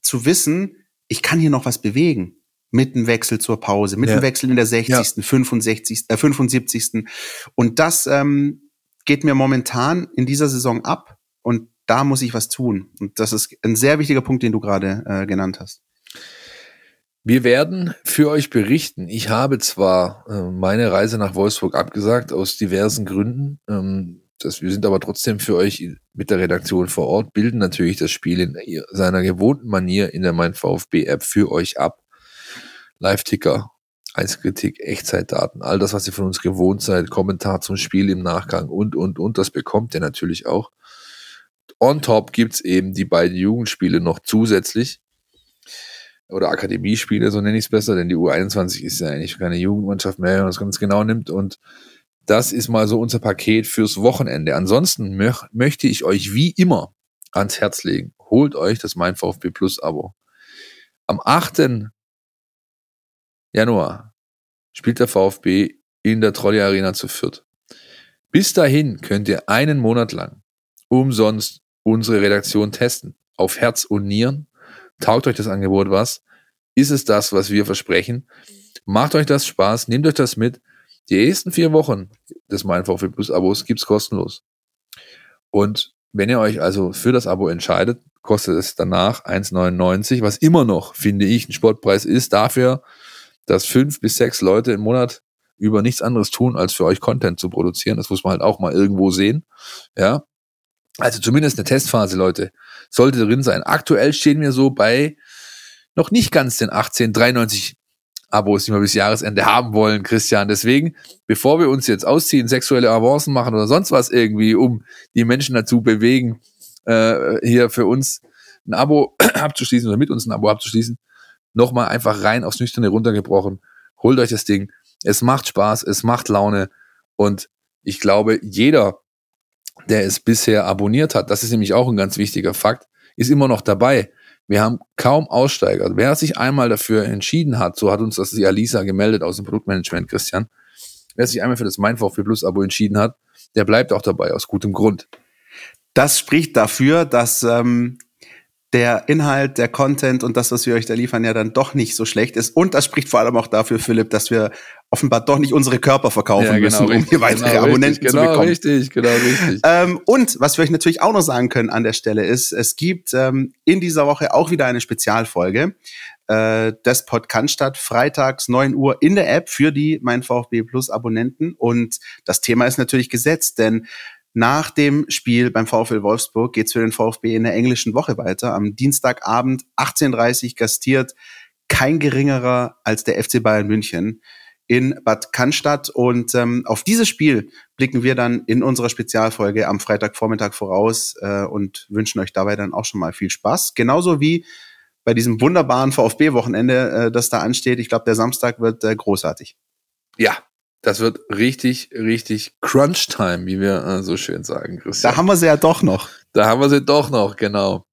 zu wissen, ich kann hier noch was bewegen. Mit einem Wechsel zur Pause, mit Ja. einem Wechsel in der 60., 65., äh, 75. Und das ähm, geht mir momentan in dieser Saison ab und da muss ich was tun. Und das ist ein sehr wichtiger Punkt, den du gerade äh, genannt hast. Wir werden für euch berichten. Ich habe zwar äh, meine Reise nach Wolfsburg abgesagt, aus diversen Gründen. Ähm, das, wir sind aber trotzdem für euch mit der Redaktion vor Ort, bilden natürlich das Spiel in seiner gewohnten Manier in der Mein VfB-App für euch ab. Live-Ticker, Einzelkritik, Echtzeitdaten, all das, was ihr von uns gewohnt seid, Kommentar zum Spiel im Nachgang und, und, und, das bekommt ihr natürlich auch. On top gibt's eben die beiden Jugendspiele noch zusätzlich oder Akademiespiele, so nenne ich es besser, denn die U21 ist ja eigentlich keine Jugendmannschaft mehr, wenn man das ganz genau nimmt. Und das ist mal so unser Paket fürs Wochenende. Ansonsten möch, möchte ich euch wie immer ans Herz legen. Holt euch das Mein VfB Plus Abo. Am 8. Januar spielt der VfB in der Trolley Arena zu Fürth. Bis dahin könnt ihr einen Monat lang umsonst unsere Redaktion testen. Auf Herz und Nieren. Taugt euch das Angebot was? Ist es das, was wir versprechen? Macht euch das Spaß, nehmt euch das mit. Die ersten vier Wochen des Mein VfB Plus Abos gibt's kostenlos. Und wenn ihr euch also für das Abo entscheidet, kostet es danach 1,99, was immer noch, finde ich, ein Sportpreis ist dafür, dass fünf bis sechs Leute im Monat über nichts anderes tun, als für euch Content zu produzieren. Das muss man halt auch mal irgendwo sehen. Ja. Also zumindest eine Testphase, Leute, sollte drin sein. Aktuell stehen wir so bei noch nicht ganz den 18, 93 Abos, die wir bis Jahresende haben wollen, Christian. Deswegen, bevor wir uns jetzt ausziehen, sexuelle Avancen machen oder sonst was irgendwie, um die Menschen dazu bewegen, äh, hier für uns ein Abo [CLEARS THROAT] abzuschließen oder mit uns ein Abo abzuschließen, nochmal einfach rein aufs Nüchterne runtergebrochen. Holt euch das Ding. Es macht Spaß, es macht Laune und ich glaube, jeder, der es bisher abonniert hat, das ist nämlich auch ein ganz wichtiger Fakt, ist immer noch dabei. Wir haben kaum Aussteiger. Wer sich einmal dafür entschieden hat, so hat uns das die Alisa gemeldet aus dem Produktmanagement, Christian, wer sich einmal für das Mein VfB Plus Abo entschieden hat, der bleibt auch dabei, aus gutem Grund. Das spricht dafür, dass ähm, der Inhalt, der Content und das, was wir euch da liefern, ja dann doch nicht so schlecht ist. Und das spricht vor allem auch dafür, Philipp, dass wir offenbar doch nicht unsere Körper verkaufen ja, genau, müssen, um richtig, hier weitere genau, Abonnenten richtig, zu genau, bekommen. Richtig, genau, richtig. Ähm, und was wir euch natürlich auch noch sagen können an der Stelle ist, es gibt ähm, in dieser Woche auch wieder eine Spezialfolge äh, des Podcast statt, freitags 9 Uhr in der App für die Mein VfB Plus Abonnenten. Und das Thema ist natürlich gesetzt, denn nach dem Spiel beim VfL Wolfsburg geht's für den VfB in der englischen Woche weiter. Am Dienstagabend 18.30 gastiert kein geringerer als der FC Bayern München in Bad Cannstatt. Und ähm, auf dieses Spiel blicken wir dann in unserer Spezialfolge am Freitagvormittag voraus äh, und wünschen euch dabei dann auch schon mal viel Spaß. Genauso wie bei diesem wunderbaren VfB-Wochenende, äh, das da ansteht. Ich glaube, der Samstag wird äh, großartig. Ja, das wird richtig, richtig Crunch-Time, wie wir äh, so schön sagen, Christian. Da haben wir sie ja doch noch. Da haben wir sie doch noch, genau.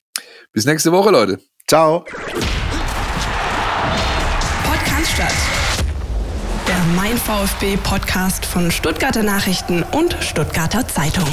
Bis nächste Woche, Leute. Ciao. Podcast statt. Der Mein VfB Podcast von Stuttgarter Nachrichten und Stuttgarter Zeitung.